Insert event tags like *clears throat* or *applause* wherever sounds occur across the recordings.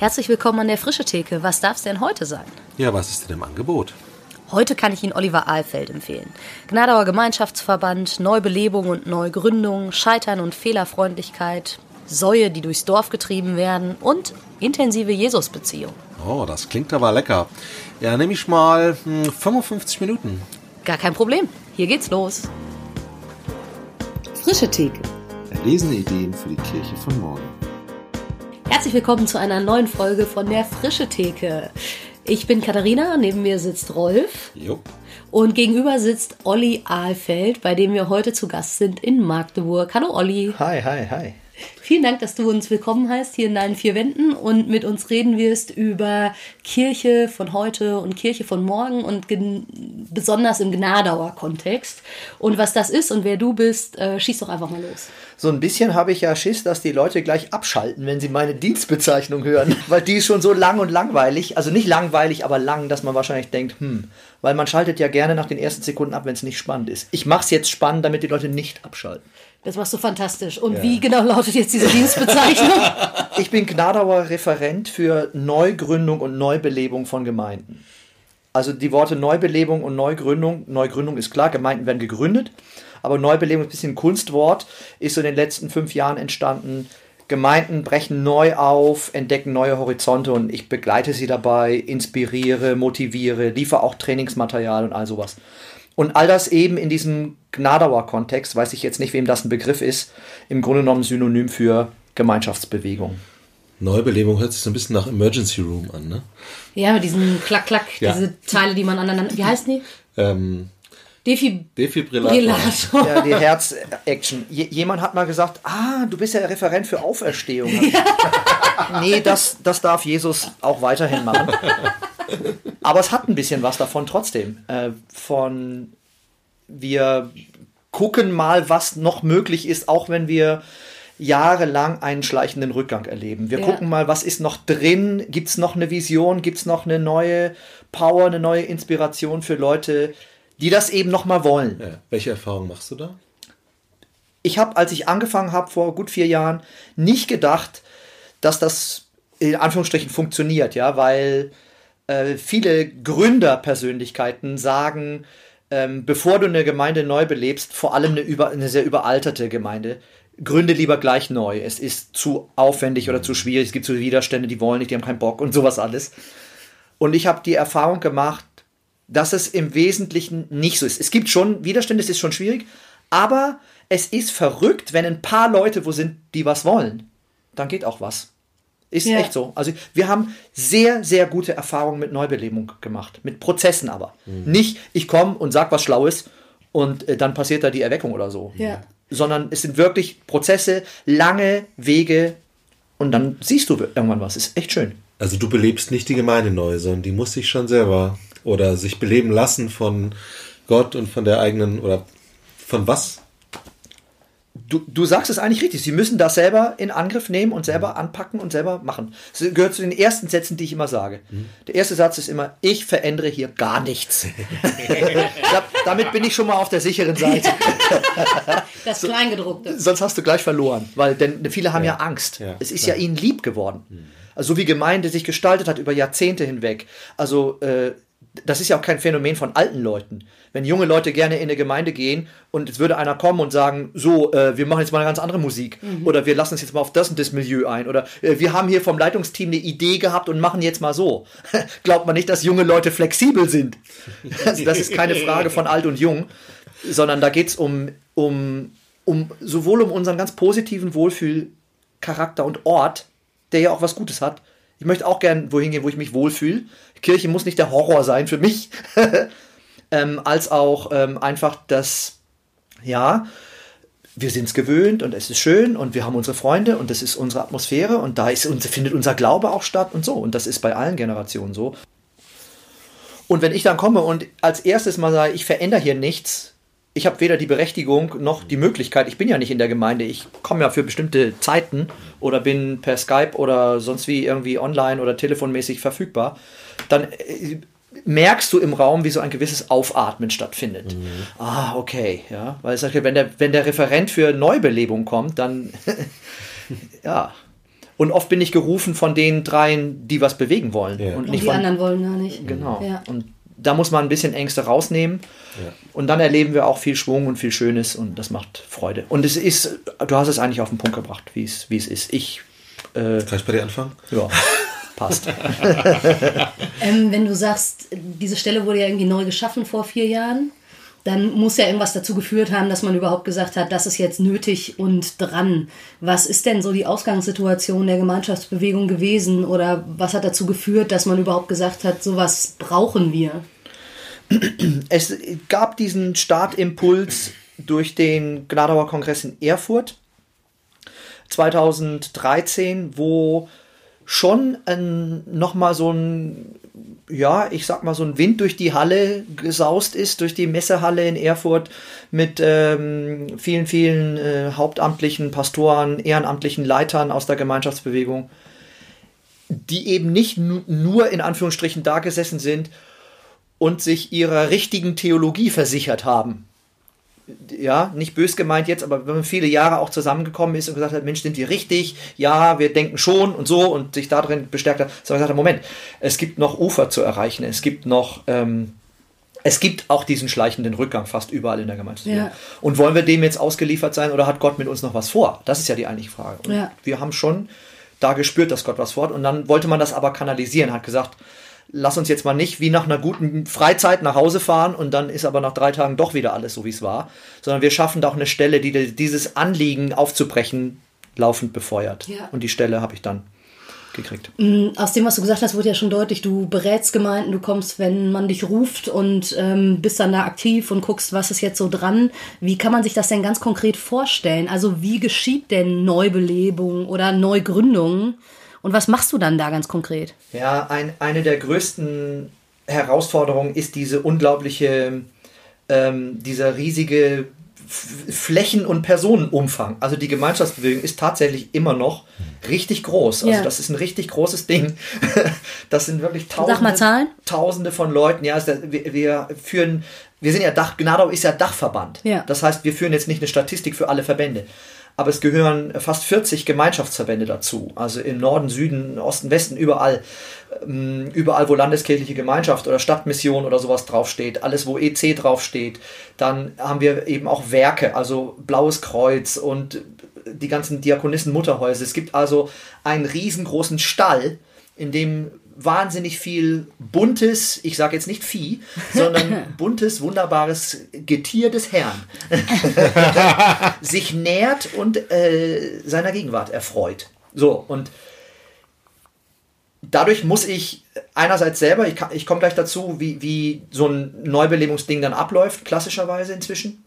Herzlich willkommen an der Frische Theke. Was darf es denn heute sein? Ja, was ist denn im Angebot? Heute kann ich Ihnen Oliver Ahlfeld empfehlen. Gnadauer Gemeinschaftsverband, Neubelebung und Neugründung, Scheitern und Fehlerfreundlichkeit, Säue, die durchs Dorf getrieben werden und intensive Jesusbeziehung. Oh, das klingt aber lecker. Ja, nehme ich mal hm, 55 Minuten. Gar kein Problem. Hier geht's los. Frische Theke. Erlesene Ideen für die Kirche von morgen. Herzlich willkommen zu einer neuen Folge von der Frische Theke. Ich bin Katharina, neben mir sitzt Rolf. Jo. Und gegenüber sitzt Olli Ahlfeld, bei dem wir heute zu Gast sind in Magdeburg. Hallo Olli. Hi, hi, hi. Vielen Dank, dass du uns willkommen heißt hier in deinen vier Wänden und mit uns reden wirst über Kirche von heute und Kirche von morgen und besonders im Gnadauer Kontext. Und was das ist und wer du bist, äh, schieß doch einfach mal los. So ein bisschen habe ich ja Schiss, dass die Leute gleich abschalten, wenn sie meine Dienstbezeichnung hören, *laughs* weil die ist schon so lang und langweilig. Also nicht langweilig, aber lang, dass man wahrscheinlich denkt, hm, weil man schaltet ja gerne nach den ersten Sekunden ab, wenn es nicht spannend ist. Ich mache es jetzt spannend, damit die Leute nicht abschalten. Das machst du fantastisch. Und ja. wie genau lautet jetzt diese Dienstbezeichnung? *laughs* *laughs* ich bin Gnadauer Referent für Neugründung und Neubelebung von Gemeinden. Also die Worte Neubelebung und Neugründung, Neugründung ist klar, Gemeinden werden gegründet, aber Neubelebung ist ein bisschen ein Kunstwort, ist so in den letzten fünf Jahren entstanden. Gemeinden brechen neu auf, entdecken neue Horizonte und ich begleite sie dabei, inspiriere, motiviere, liefere auch Trainingsmaterial und all sowas. Und all das eben in diesem Gnadauer Kontext, weiß ich jetzt nicht, wem das ein Begriff ist, im Grunde genommen Synonym für Gemeinschaftsbewegung. Neubelebung hört sich so ein bisschen nach Emergency Room an, ne? Ja, mit diesen Klack-Klack, ja. diese Teile, die man aneinander. Wie heißen die? Ähm, Defib Defibrillator. Ja, die Herz-Action. Jemand hat mal gesagt, ah, du bist ja Referent für Auferstehung. *laughs* nee, das, das darf Jesus auch weiterhin machen. *laughs* Aber es hat ein bisschen was davon trotzdem. Äh, von wir gucken mal, was noch möglich ist, auch wenn wir jahrelang einen schleichenden Rückgang erleben. Wir ja. gucken mal, was ist noch drin? Gibt es noch eine Vision? Gibt es noch eine neue Power, eine neue Inspiration für Leute, die das eben noch mal wollen? Ja. Welche Erfahrung machst du da? Ich habe, als ich angefangen habe vor gut vier Jahren, nicht gedacht, dass das in Anführungsstrichen funktioniert, ja, weil äh, viele Gründerpersönlichkeiten sagen, ähm, bevor du eine Gemeinde neu belebst, vor allem eine, über, eine sehr überalterte Gemeinde, gründe lieber gleich neu. Es ist zu aufwendig oder zu schwierig, es gibt so Widerstände, die wollen nicht, die haben keinen Bock und sowas alles. Und ich habe die Erfahrung gemacht, dass es im Wesentlichen nicht so ist. Es gibt schon Widerstände, es ist schon schwierig, aber es ist verrückt, wenn ein paar Leute wo sind, die was wollen. Dann geht auch was. Ist ja. echt so. Also wir haben sehr, sehr gute Erfahrungen mit Neubelebung gemacht. Mit Prozessen aber. Mhm. Nicht, ich komme und sag was Schlaues und äh, dann passiert da die Erweckung oder so. Ja. Sondern es sind wirklich Prozesse, lange Wege und dann siehst du irgendwann was. Ist echt schön. Also du belebst nicht die Gemeinde neu, sondern die muss sich schon selber oder sich beleben lassen von Gott und von der eigenen oder von was du, du sagst es eigentlich richtig. Sie müssen das selber in Angriff nehmen und selber anpacken und selber machen. Das gehört zu den ersten Sätzen, die ich immer sage. Mhm. Der erste Satz ist immer, ich verändere hier gar nichts. *laughs* da, damit bin ich schon mal auf der sicheren Seite. *laughs* das Kleingedruckte. Sonst hast du gleich verloren, weil denn viele haben ja, ja Angst. Ja, es ist klar. ja ihnen lieb geworden. Mhm. Also so wie Gemeinde sich gestaltet hat über Jahrzehnte hinweg. Also äh, das ist ja auch kein Phänomen von alten Leuten. Wenn junge Leute gerne in eine Gemeinde gehen und es würde einer kommen und sagen, so, äh, wir machen jetzt mal eine ganz andere Musik mhm. oder wir lassen uns jetzt mal auf das und das Milieu ein oder äh, wir haben hier vom Leitungsteam eine Idee gehabt und machen jetzt mal so. *laughs* Glaubt man nicht, dass junge Leute flexibel sind. *laughs* also das ist keine Frage von alt und jung, sondern da geht es um, um, um sowohl um unseren ganz positiven Wohlfühlcharakter und Ort, der ja auch was Gutes hat, ich möchte auch gern wohin gehen, wo ich mich wohlfühle. Kirche muss nicht der Horror sein für mich, *laughs* ähm, als auch ähm, einfach das, ja, wir sind es gewöhnt und es ist schön und wir haben unsere Freunde und das ist unsere Atmosphäre und da ist, findet unser Glaube auch statt und so. Und das ist bei allen Generationen so. Und wenn ich dann komme und als erstes mal sage, ich verändere hier nichts, ich habe weder die Berechtigung noch die Möglichkeit, ich bin ja nicht in der Gemeinde, ich komme ja für bestimmte Zeiten oder bin per Skype oder sonst wie irgendwie online oder telefonmäßig verfügbar, dann äh, merkst du im Raum, wie so ein gewisses Aufatmen stattfindet. Mhm. Ah, okay, ja, weil ich sage, wenn der, wenn der Referent für Neubelebung kommt, dann *laughs* ja. Und oft bin ich gerufen von den dreien, die was bewegen wollen. Ja. Und, und die von, anderen wollen gar nicht. Genau. Ja. Und da muss man ein bisschen Ängste rausnehmen. Ja. Und dann erleben wir auch viel Schwung und viel Schönes und das macht Freude. Und es ist, du hast es eigentlich auf den Punkt gebracht, wie es, wie es ist. Ich. Äh, Kann ich bei dir anfangen? Ja. *laughs* Passt. ähm, wenn du sagst, diese Stelle wurde ja irgendwie neu geschaffen vor vier Jahren, dann muss ja irgendwas dazu geführt haben, dass man überhaupt gesagt hat, das ist jetzt nötig und dran. Was ist denn so die Ausgangssituation der Gemeinschaftsbewegung gewesen oder was hat dazu geführt, dass man überhaupt gesagt hat, sowas brauchen wir? Es gab diesen Startimpuls durch den Gnadauer Kongress in Erfurt 2013, wo schon ein, nochmal so ein, ja, ich sag mal, so ein Wind durch die Halle gesaust ist, durch die Messehalle in Erfurt mit ähm, vielen, vielen äh, hauptamtlichen Pastoren, ehrenamtlichen Leitern aus der Gemeinschaftsbewegung, die eben nicht nur in Anführungsstrichen da gesessen sind und sich ihrer richtigen Theologie versichert haben ja, nicht bös gemeint jetzt, aber wenn man viele Jahre auch zusammengekommen ist und gesagt hat, Mensch, sind die richtig? Ja, wir denken schon und so und sich darin bestärkt hat, sondern gesagt hat, Moment, es gibt noch Ufer zu erreichen, es gibt noch, ähm, es gibt auch diesen schleichenden Rückgang fast überall in der Gemeinschaft. Ja. Und wollen wir dem jetzt ausgeliefert sein oder hat Gott mit uns noch was vor? Das ist ja die eigentliche Frage. Ja. Wir haben schon da gespürt, dass Gott was vorhat und dann wollte man das aber kanalisieren, hat gesagt, lass uns jetzt mal nicht wie nach einer guten Freizeit nach Hause fahren und dann ist aber nach drei Tagen doch wieder alles so, wie es war, sondern wir schaffen da auch eine Stelle, die dieses Anliegen aufzubrechen laufend befeuert. Ja. Und die Stelle habe ich dann gekriegt. Mm, aus dem, was du gesagt hast, wurde ja schon deutlich, du berätst Gemeinden, du kommst, wenn man dich ruft und ähm, bist dann da aktiv und guckst, was ist jetzt so dran. Wie kann man sich das denn ganz konkret vorstellen? Also wie geschieht denn Neubelebung oder Neugründung? Und was machst du dann da ganz konkret? Ja, ein, eine der größten Herausforderungen ist diese unglaubliche, ähm, dieser riesige Flächen- und Personenumfang. Also die Gemeinschaftsbewegung ist tatsächlich immer noch richtig groß. Also ja. das ist ein richtig großes Ding. *laughs* Das sind wirklich Tausende, Tausende von Leuten. Ja, also wir, wir, führen, wir sind ja Dach, Gnadau ist ja Dachverband. Ja. Das heißt, wir führen jetzt nicht eine Statistik für alle Verbände aber es gehören fast 40 Gemeinschaftsverbände dazu. Also im Norden, Süden, Osten, Westen, überall. Ähm, überall, wo Landeskirchliche Gemeinschaft oder Stadtmission oder sowas draufsteht, alles, wo EC draufsteht. Dann haben wir eben auch Werke, also Blaues Kreuz und die ganzen Diakonissen-Mutterhäuser. Es gibt also einen riesengroßen Stall, in dem wahnsinnig viel buntes, ich sage jetzt nicht Vieh, sondern *laughs* buntes, wunderbares Getier des Herrn *laughs* sich nährt und äh, seiner Gegenwart erfreut. So, und dadurch muss ich einerseits selber, ich, ich komme gleich dazu, wie, wie so ein Neubelebungsding dann abläuft, klassischerweise inzwischen.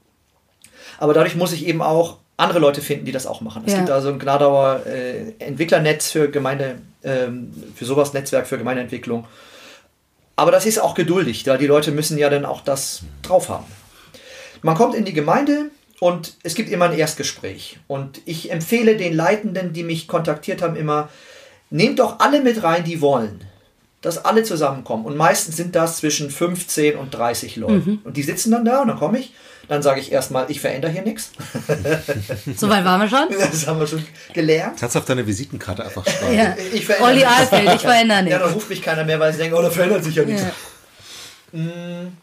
Aber dadurch muss ich eben auch andere Leute finden, die das auch machen. Es gibt also ein Gnadauer äh, Entwicklernetz für Gemeinde, für sowas Netzwerk für Gemeindeentwicklung. Aber das ist auch geduldig, da die Leute müssen ja dann auch das drauf haben. Man kommt in die Gemeinde und es gibt immer ein Erstgespräch. Und ich empfehle den Leitenden, die mich kontaktiert haben, immer, nehmt doch alle mit rein, die wollen. Dass alle zusammenkommen. Und meistens sind das zwischen 15 und 30 Leute. Mhm. Und die sitzen dann da und dann komme ich dann sage ich erstmal, ich verändere hier nichts. *laughs* So weit waren wir schon? *laughs* Das haben wir schon gelernt. Kannst du auf deine Visitenkarte einfach *laughs* schreiben. Ja. Ich Olli Alfeld, ich verändere nichts. Ja, dann ruft mich keiner mehr, weil sie denken, oh, da verändert sich ja nichts. Ja. Mm.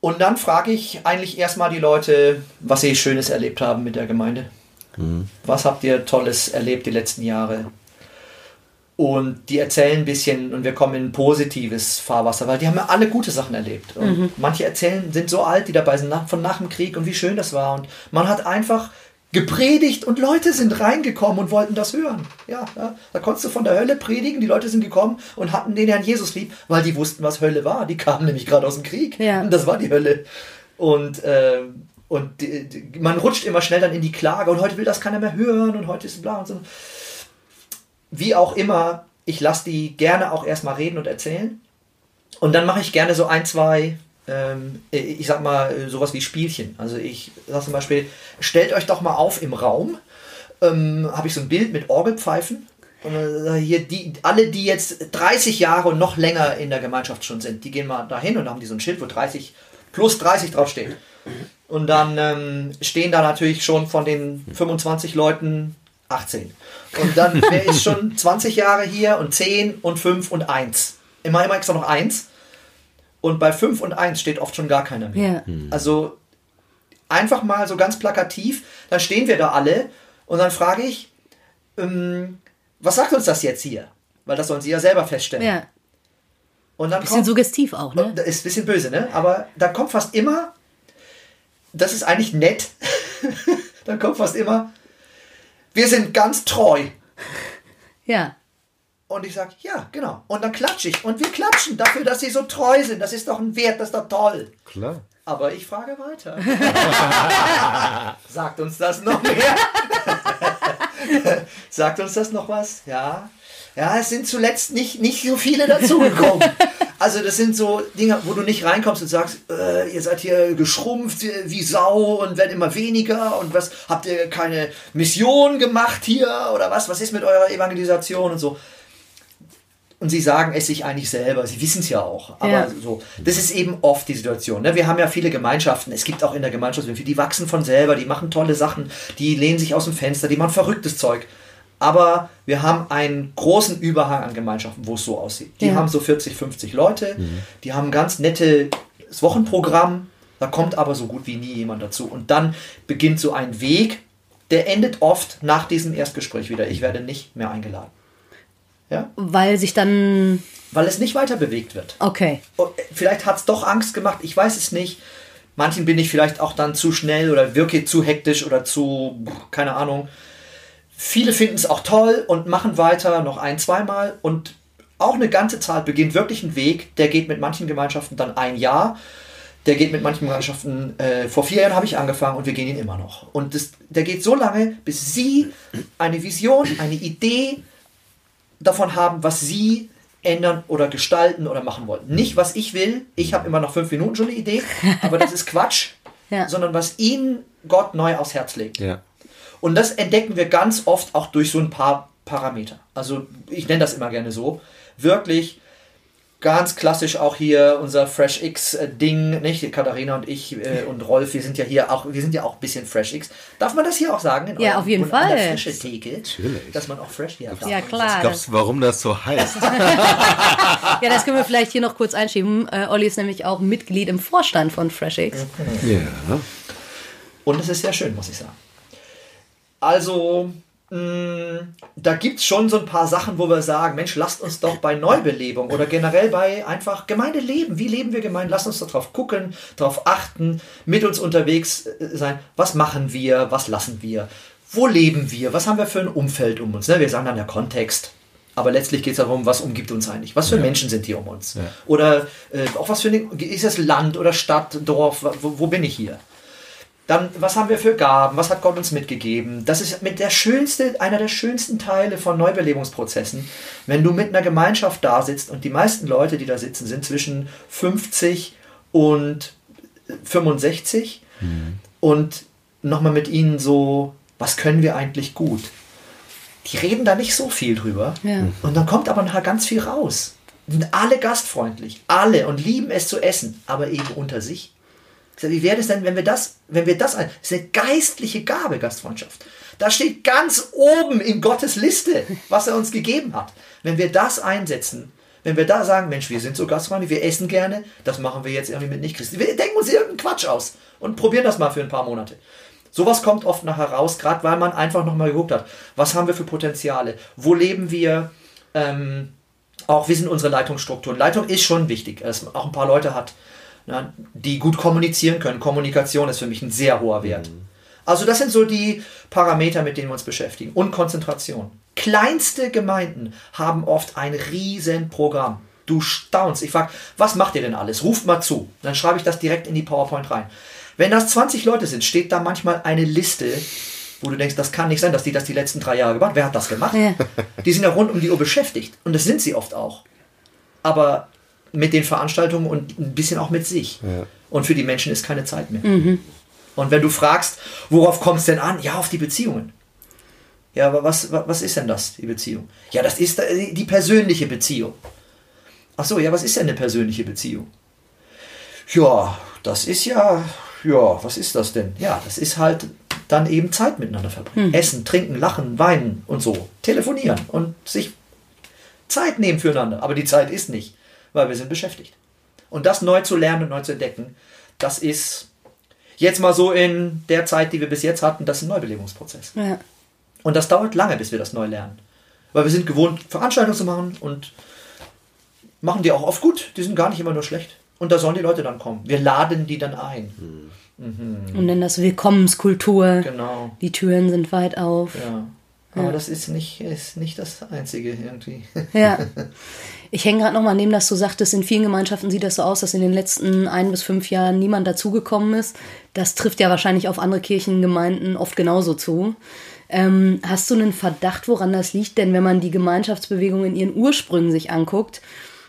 Und dann frage ich eigentlich erstmal die Leute, was sie Schönes erlebt haben mit der Gemeinde. Mhm. Was habt ihr Tolles erlebt die letzten Jahre? Und die erzählen ein bisschen und wir kommen in ein positives Fahrwasser, weil die haben ja alle gute Sachen erlebt. Und mhm. manche erzählen, sind so alt, die dabei sind von nach dem Krieg und wie schön das war. Und man hat einfach gepredigt und Leute sind reingekommen und wollten das hören. Ja, ja, da konntest du von der Hölle predigen, die Leute sind gekommen und hatten den Herrn Jesus lieb, weil die wussten, was Hölle war. Die kamen nämlich gerade aus dem Krieg ja. und das war die Hölle. Und, äh, und die, die, man rutscht immer schnell dann in die Klage und heute will das keiner mehr hören und heute ist bla und so wie auch immer, ich lasse die gerne auch erstmal reden und erzählen. Und dann mache ich gerne so ein, zwei, ähm, ich sag mal, sowas wie Spielchen. Also ich sage zum Beispiel, stellt euch doch mal auf im Raum. Ähm, Habe ich so ein Bild mit Orgelpfeifen. Und äh, hier die, alle, die jetzt 30 Jahre und noch länger in der Gemeinschaft schon sind, die gehen mal dahin und haben die so ein Schild, wo 30 plus 30 draufsteht. Und dann ähm, stehen da natürlich schon von den 25 Leuten 18. Und dann, *laughs* wer ist schon 20 Jahre hier und 10 und 5 und 1. Immer, immer extra noch 1. Und bei 5 und 1 steht oft schon gar keiner mehr. Ja. Also einfach mal so ganz plakativ, dann stehen wir da alle und dann frage ich, ähm, was sagt uns das jetzt hier? Weil das sollen sie ja selber feststellen. Ja. Und dann bisschen kommt, suggestiv auch, ne? Ist ein bisschen böse, ne? Aber da kommt fast immer, das ist eigentlich nett, *laughs* dann kommt fast immer, wir sind ganz treu. Ja. Und ich sage, ja, genau. Und dann klatsche ich. Und wir klatschen dafür, dass sie so treu sind. Das ist doch ein Wert, das ist doch toll. Klar. Aber ich frage weiter. *laughs* Sagt uns das noch mehr? *laughs* Sagt uns das noch was? Ja. Ja, es sind zuletzt nicht, nicht so viele dazugekommen. Also das sind so Dinge, wo du nicht reinkommst und sagst, äh, ihr seid hier geschrumpft wie Sau und werdet immer weniger und was habt ihr keine Mission gemacht hier oder was? Was ist mit eurer Evangelisation und so? Und sie sagen es sich eigentlich selber, sie wissen es ja auch. Aber ja. so, das ist eben oft die Situation. Ne? Wir haben ja viele Gemeinschaften, es gibt auch in der Gemeinschaft, die wachsen von selber, die machen tolle Sachen, die lehnen sich aus dem Fenster, die machen verrücktes Zeug. Aber wir haben einen großen Überhang an Gemeinschaften, wo es so aussieht. Die ja. haben so 40, 50 Leute, mhm. die haben ein ganz nettes Wochenprogramm, da kommt aber so gut wie nie jemand dazu. Und dann beginnt so ein Weg, der endet oft nach diesem Erstgespräch wieder. Ich werde nicht mehr eingeladen. Ja? Weil sich dann. Weil es nicht weiter bewegt wird. Okay. Äh, vielleicht hat es doch Angst gemacht, ich weiß es nicht. Manchen bin ich vielleicht auch dann zu schnell oder wirke zu hektisch oder zu, keine Ahnung. Viele finden es auch toll und machen weiter noch ein, zweimal. Und auch eine ganze Zahl beginnt wirklich ein Weg, der geht mit manchen Gemeinschaften dann ein Jahr. Der geht mit manchen Gemeinschaften, äh, vor vier Jahren habe ich angefangen und wir gehen ihn immer noch. Und das, der geht so lange, bis Sie eine Vision, eine Idee, davon haben, was sie ändern oder gestalten oder machen wollen. Nicht, was ich will. Ich habe immer noch fünf Minuten schon eine Idee, aber das ist Quatsch. *laughs* ja. Sondern was ihnen Gott neu aufs Herz legt. Ja. Und das entdecken wir ganz oft auch durch so ein paar Parameter. Also ich nenne das immer gerne so. Wirklich ganz klassisch auch hier unser Fresh X äh, Ding, nicht? Katharina und ich äh, und Rolf, wir sind ja hier auch, wir sind ja auch ein bisschen Fresh X. Darf man das hier auch sagen? ja, auf jeden Fall. An der frische Theke, Natürlich. dass man auch Fresh hier hat. Ja, klar. Glaubst du, warum das so heißt? *laughs* *laughs* ja, das können wir vielleicht hier noch kurz einschieben. Äh, Olli ist nämlich auch Mitglied im Vorstand von Fresh X. Ja. Und es ist sehr schön, muss ich sagen. Also, Mm, da gibt es schon so ein paar Sachen, wo wir sagen, Mensch, lasst uns doch bei Neubelebung oder generell bei einfach Gemeindeleben, wie leben wir Gemeinde, lasst uns darauf gucken, darauf achten, mit uns unterwegs äh, sein, was machen wir, was lassen wir, wo leben wir, was haben wir für ein Umfeld um uns. Ne? Wir sagen dann der Kontext, aber letztlich geht es darum, was umgibt uns eigentlich? Was für ja. Menschen sind hier um uns? Ja. Oder äh, auch was für ein, ist das Land oder Stadt, Dorf, wo, wo bin ich hier? Dann, was haben wir für Gaben? Was hat Gott uns mitgegeben? Das ist mit der schönste, einer der schönsten Teile von Neubelebungsprozessen, wenn du mit einer Gemeinschaft da sitzt und die meisten Leute, die da sitzen, sind zwischen 50 und 65 mhm. und nochmal mit ihnen so, was können wir eigentlich gut? Die reden da nicht so viel drüber. Ja. Und dann kommt aber nachher ganz viel raus. Sind alle gastfreundlich, alle und lieben es zu essen, aber eben unter sich. Wie wäre es denn, wenn wir das, wenn wir das, das ist eine geistliche Gabe, Gastfreundschaft. Da steht ganz oben in Gottes Liste, was er uns gegeben hat. Wenn wir das einsetzen, wenn wir da sagen, Mensch, wir sind so gastfreundlich, wir essen gerne, das machen wir jetzt irgendwie mit Nichtchristen. Wir denken uns irgendeinen Quatsch aus und probieren das mal für ein paar Monate. Sowas kommt oft nachher raus, gerade weil man einfach nochmal geguckt hat, was haben wir für Potenziale, wo leben wir, ähm, auch wie sind unsere Leitungsstrukturen. Leitung ist schon wichtig, dass man auch ein paar Leute hat, ja, die gut kommunizieren können. Kommunikation ist für mich ein sehr hoher Wert. Mhm. Also das sind so die Parameter, mit denen wir uns beschäftigen. Und Konzentration. Kleinste Gemeinden haben oft ein Riesenprogramm. Du staunst. Ich frage, was macht ihr denn alles? Ruft mal zu. Dann schreibe ich das direkt in die PowerPoint rein. Wenn das 20 Leute sind, steht da manchmal eine Liste, wo du denkst, das kann nicht sein, dass die das die letzten drei Jahre gemacht Wer hat das gemacht? Ja. Die sind ja rund um die Uhr beschäftigt. Und das sind sie oft auch. Aber mit den Veranstaltungen und ein bisschen auch mit sich. Ja. Und für die Menschen ist keine Zeit mehr. Mhm. Und wenn du fragst, worauf kommt es denn an? Ja, auf die Beziehungen. Ja, aber was, was ist denn das, die Beziehung? Ja, das ist die persönliche Beziehung. Ach so, ja, was ist denn eine persönliche Beziehung? Ja, das ist ja, ja, was ist das denn? Ja, das ist halt dann eben Zeit miteinander verbringen. Hm. Essen, trinken, lachen, weinen und so. Telefonieren und sich Zeit nehmen füreinander. Aber die Zeit ist nicht, weil wir sind beschäftigt. Und das neu zu lernen und neu zu entdecken, das ist jetzt mal so in der Zeit, die wir bis jetzt hatten, das ist ein Neubelebungsprozess. Ja. Und das dauert lange, bis wir das neu lernen. Weil wir sind gewohnt, Veranstaltungen zu machen und machen die auch oft gut. Die sind gar nicht immer nur schlecht. Und da sollen die Leute dann kommen. Wir laden die dann ein. Mhm. Und nennen das Willkommenskultur. Genau. Die Türen sind weit auf. Ja. Aber ja. das ist nicht, ist nicht das Einzige irgendwie. *laughs* Ja. *laughs* Ich hänge gerade nochmal neben, dass du sagtest, in vielen Gemeinschaften sieht das so aus, dass in den letzten ein bis fünf Jahren niemand dazugekommen ist. Das trifft ja wahrscheinlich auf andere Kirchengemeinden oft genauso zu. Ähm, hast du einen Verdacht, woran das liegt? Denn wenn man die Gemeinschaftsbewegung in ihren Ursprüngen sich anguckt,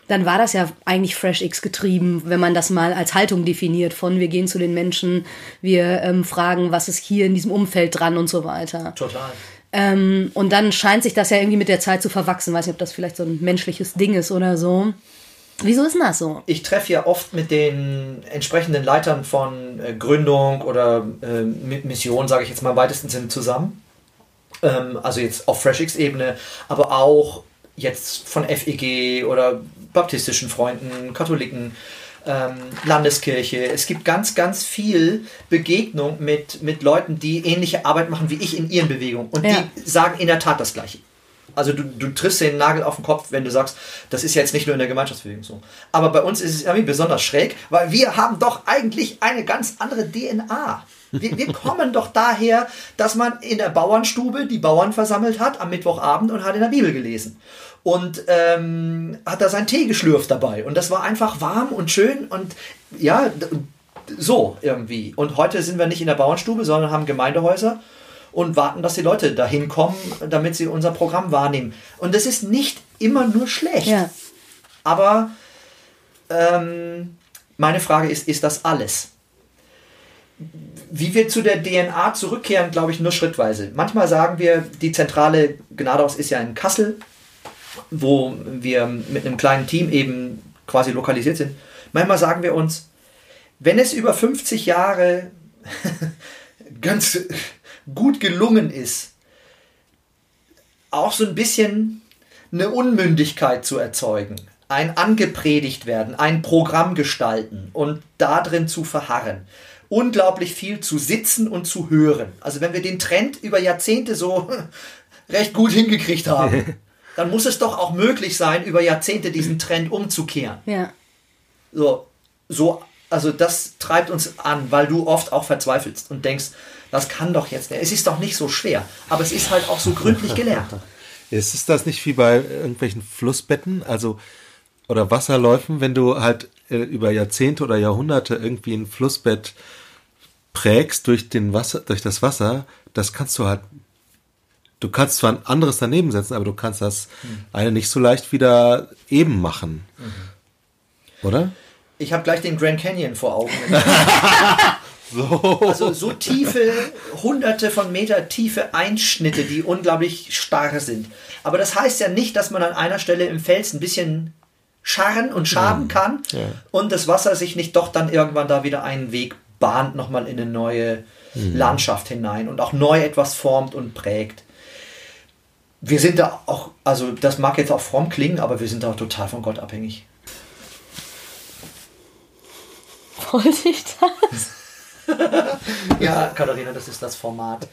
dann war das ja eigentlich Fresh X getrieben, wenn man das mal als Haltung definiert von wir gehen zu den Menschen, wir ähm, fragen, was ist hier in diesem Umfeld dran und so weiter. Total. Ähm, und dann scheint sich das ja irgendwie mit der Zeit zu verwachsen. Weiß nicht, ob das vielleicht so ein menschliches Ding ist oder so. Wieso ist denn das so? Ich treffe ja oft mit den entsprechenden Leitern von äh, Gründung oder äh, Mission, sage ich jetzt mal im weitesten Sinne, zusammen. Ähm, also jetzt auf FreshX-Ebene, aber auch jetzt von FEG oder baptistischen Freunden, Katholiken ähm, Landeskirche. Es gibt ganz, ganz viel Begegnung mit, mit Leuten, die ähnliche Arbeit machen wie ich in ihren Bewegungen. Und ja. die sagen in der Tat das Gleiche. Also du, du triffst den Nagel auf den Kopf, wenn du sagst, das ist jetzt nicht nur in der Gemeinschaftsbewegung so. Aber bei uns ist es irgendwie besonders schräg, weil wir haben doch eigentlich eine ganz andere DNA. Wir, wir *laughs* kommen doch daher, dass man in der Bauernstube die Bauern versammelt hat am Mittwochabend und hat in der Bibel gelesen und ähm, hat da seinen Tee geschlürft dabei. Und das war einfach warm und schön und ja, so irgendwie. Und heute sind wir nicht in der Bauernstube, sondern haben Gemeindehäuser und warten, dass die Leute dahin kommen, damit sie unser Programm wahrnehmen. Und das ist nicht immer nur schlecht. Ja. Aber ähm, meine Frage ist, ist das alles? Wie wir zu der DNA zurückkehren, glaube ich, nur schrittweise. Manchmal sagen wir, die zentrale Gnadehaus ist ja in Kassel wo wir mit einem kleinen Team eben quasi lokalisiert sind. Manchmal sagen wir uns, wenn es über 50 Jahre *laughs* ganz gut gelungen ist, auch so ein bisschen eine Unmündigkeit zu erzeugen, ein angepredigt werden, ein Programm gestalten und darin zu verharren. Unglaublich viel zu sitzen und zu hören. Also wenn wir den Trend über Jahrzehnte so *laughs* recht gut hingekriegt haben, *laughs* dann muss es doch auch möglich sein, über Jahrzehnte diesen Trend umzukehren. Ja. So, so, also das treibt uns an, weil du oft auch verzweifelst und denkst, das kann doch jetzt nicht. Es ist doch nicht so schwer, aber es ist halt auch so gründlich gelernt. *laughs* Ist es das nicht wie bei irgendwelchen Flussbetten, also oder Wasserläufen, wenn du halt äh, über Jahrzehnte oder Jahrhunderte irgendwie ein Flussbett prägst durch den Wasser, durch das Wasser, das kannst du halt du kannst zwar ein anderes daneben setzen, aber du kannst das mhm. eine nicht so leicht wieder eben machen. Mhm. Oder? Ich habe gleich den Grand Canyon vor Augen. *laughs* *laughs* so. Also so tiefe, hunderte von Meter tiefe Einschnitte, die unglaublich starr sind. Aber das heißt ja nicht, dass man an einer Stelle im Fels ein bisschen scharren und schaben mhm. kann ja. und das Wasser sich nicht doch dann irgendwann da wieder einen Weg bahnt, nochmal in eine neue mhm. Landschaft hinein und auch neu etwas formt und prägt wir sind da auch, also das mag jetzt auch fromm klingen, aber wir sind da auch total von Gott abhängig. Wollte ich das? *laughs* ja, Katharina, das ist das Format.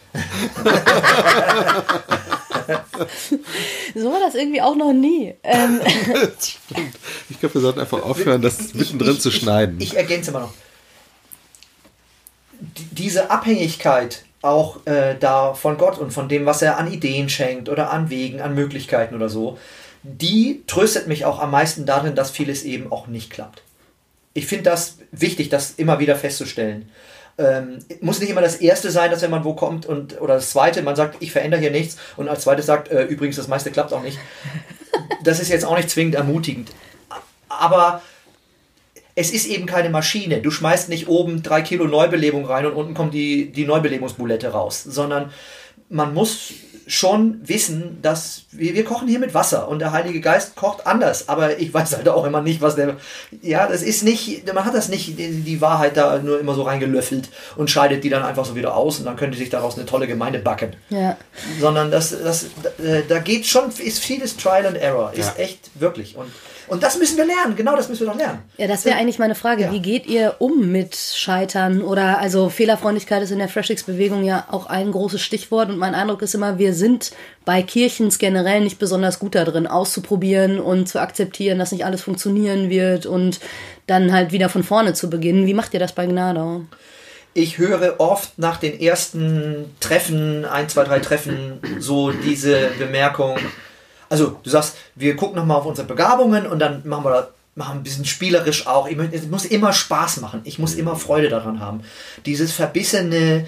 so war das irgendwie auch noch nie. Ähm. *laughs* ich glaube, wir sollten einfach aufhören, das mittendrin ich, zu schneiden. Ich, ich ergänze mal noch. diese Abhängigkeit auch äh, da von Gott und von dem, was er an Ideen schenkt oder an Wegen, an Möglichkeiten oder so, die tröstet mich auch am meisten darin, dass vieles eben auch nicht klappt. Ich finde das wichtig, das immer wieder festzustellen. Ähm, muss nicht immer das erste sein, dass wenn man wo kommt und oder das zweite, man sagt, ich verändere hier nichts und als zweites sagt, äh, übrigens, das meiste klappt auch nicht. Das ist jetzt auch nicht zwingend ermutigend. Aber es ist eben keine Maschine. Du schmeißt nicht oben drei Kilo Neubelebung rein und unten kommt die, die Neubelebungsbulette raus, sondern man muss schon wissen, dass wir, wir kochen hier mit Wasser und der Heilige Geist kocht anders, aber ich weiß halt auch immer nicht, was der, ja, das ist nicht, man hat das nicht, die, die Wahrheit da nur immer so reingelöffelt und scheidet die dann einfach so wieder aus und dann könnte sich daraus eine tolle Gemeinde backen. Ja. Sondern das, das, da geht schon, ist vieles Trial and Error, ist ja. echt wirklich und und das müssen wir lernen, genau das müssen wir doch lernen. Ja, das wäre eigentlich meine Frage. Ja. Wie geht ihr um mit Scheitern? Oder also Fehlerfreundlichkeit ist in der Freshix-Bewegung ja auch ein großes Stichwort. Und mein Eindruck ist immer, wir sind bei Kirchens generell nicht besonders gut darin, auszuprobieren und zu akzeptieren, dass nicht alles funktionieren wird und dann halt wieder von vorne zu beginnen. Wie macht ihr das bei Gnadau? ich höre oft nach den ersten Treffen, ein, zwei, drei Treffen, so diese Bemerkung, also du sagst, wir gucken nochmal auf unsere Begabungen und dann machen wir machen ein bisschen spielerisch auch. Es muss immer Spaß machen. Ich muss immer Freude daran haben. Dieses verbissene,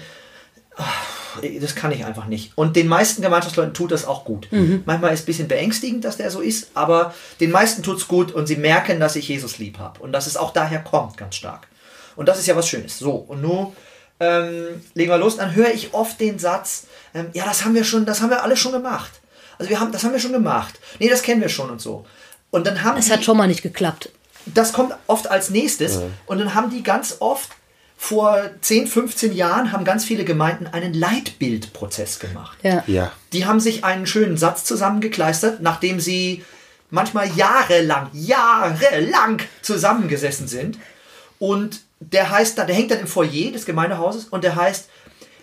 das kann ich einfach nicht. Und den meisten Gemeinschaftsleuten tut das auch gut. Mhm. Manchmal ist es ein bisschen beängstigend, dass der so ist, aber den meisten tut es gut und sie merken, dass ich Jesus lieb habe und dass es auch daher kommt, ganz stark. Und das ist ja was Schönes. So, und nun ähm, legen wir los. Dann höre ich oft den Satz, ähm, ja, das haben wir schon, das haben wir alle schon gemacht. Also wir haben, das haben wir schon gemacht. Nee, das kennen wir schon und so. Und dann haben Es hat schon mal nicht geklappt. Das kommt oft als nächstes. Ja. Und dann haben die ganz oft vor 10, 15 Jahren haben ganz viele Gemeinden einen Leitbildprozess gemacht. Ja. ja. Die haben sich einen schönen Satz zusammengekleistert, nachdem sie manchmal jahrelang, jahrelang zusammengesessen sind. Und der heißt der hängt dann im Foyer des Gemeindehauses und der heißt,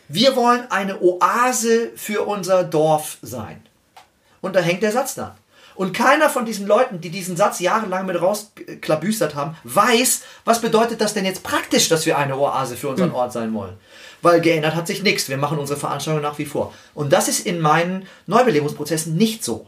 wir wollen eine Oase für unser Dorf sein. Und da hängt der Satz dann. Und keiner von diesen Leuten, die diesen Satz jahrelang mit rausklabüstert haben, weiß, was bedeutet das denn jetzt praktisch, dass wir eine Oase für unseren hm. Ort sein wollen. Weil geändert hat sich nichts. Wir machen unsere Veranstaltungen nach wie vor. Und das ist in meinen Neubelebungsprozessen nicht so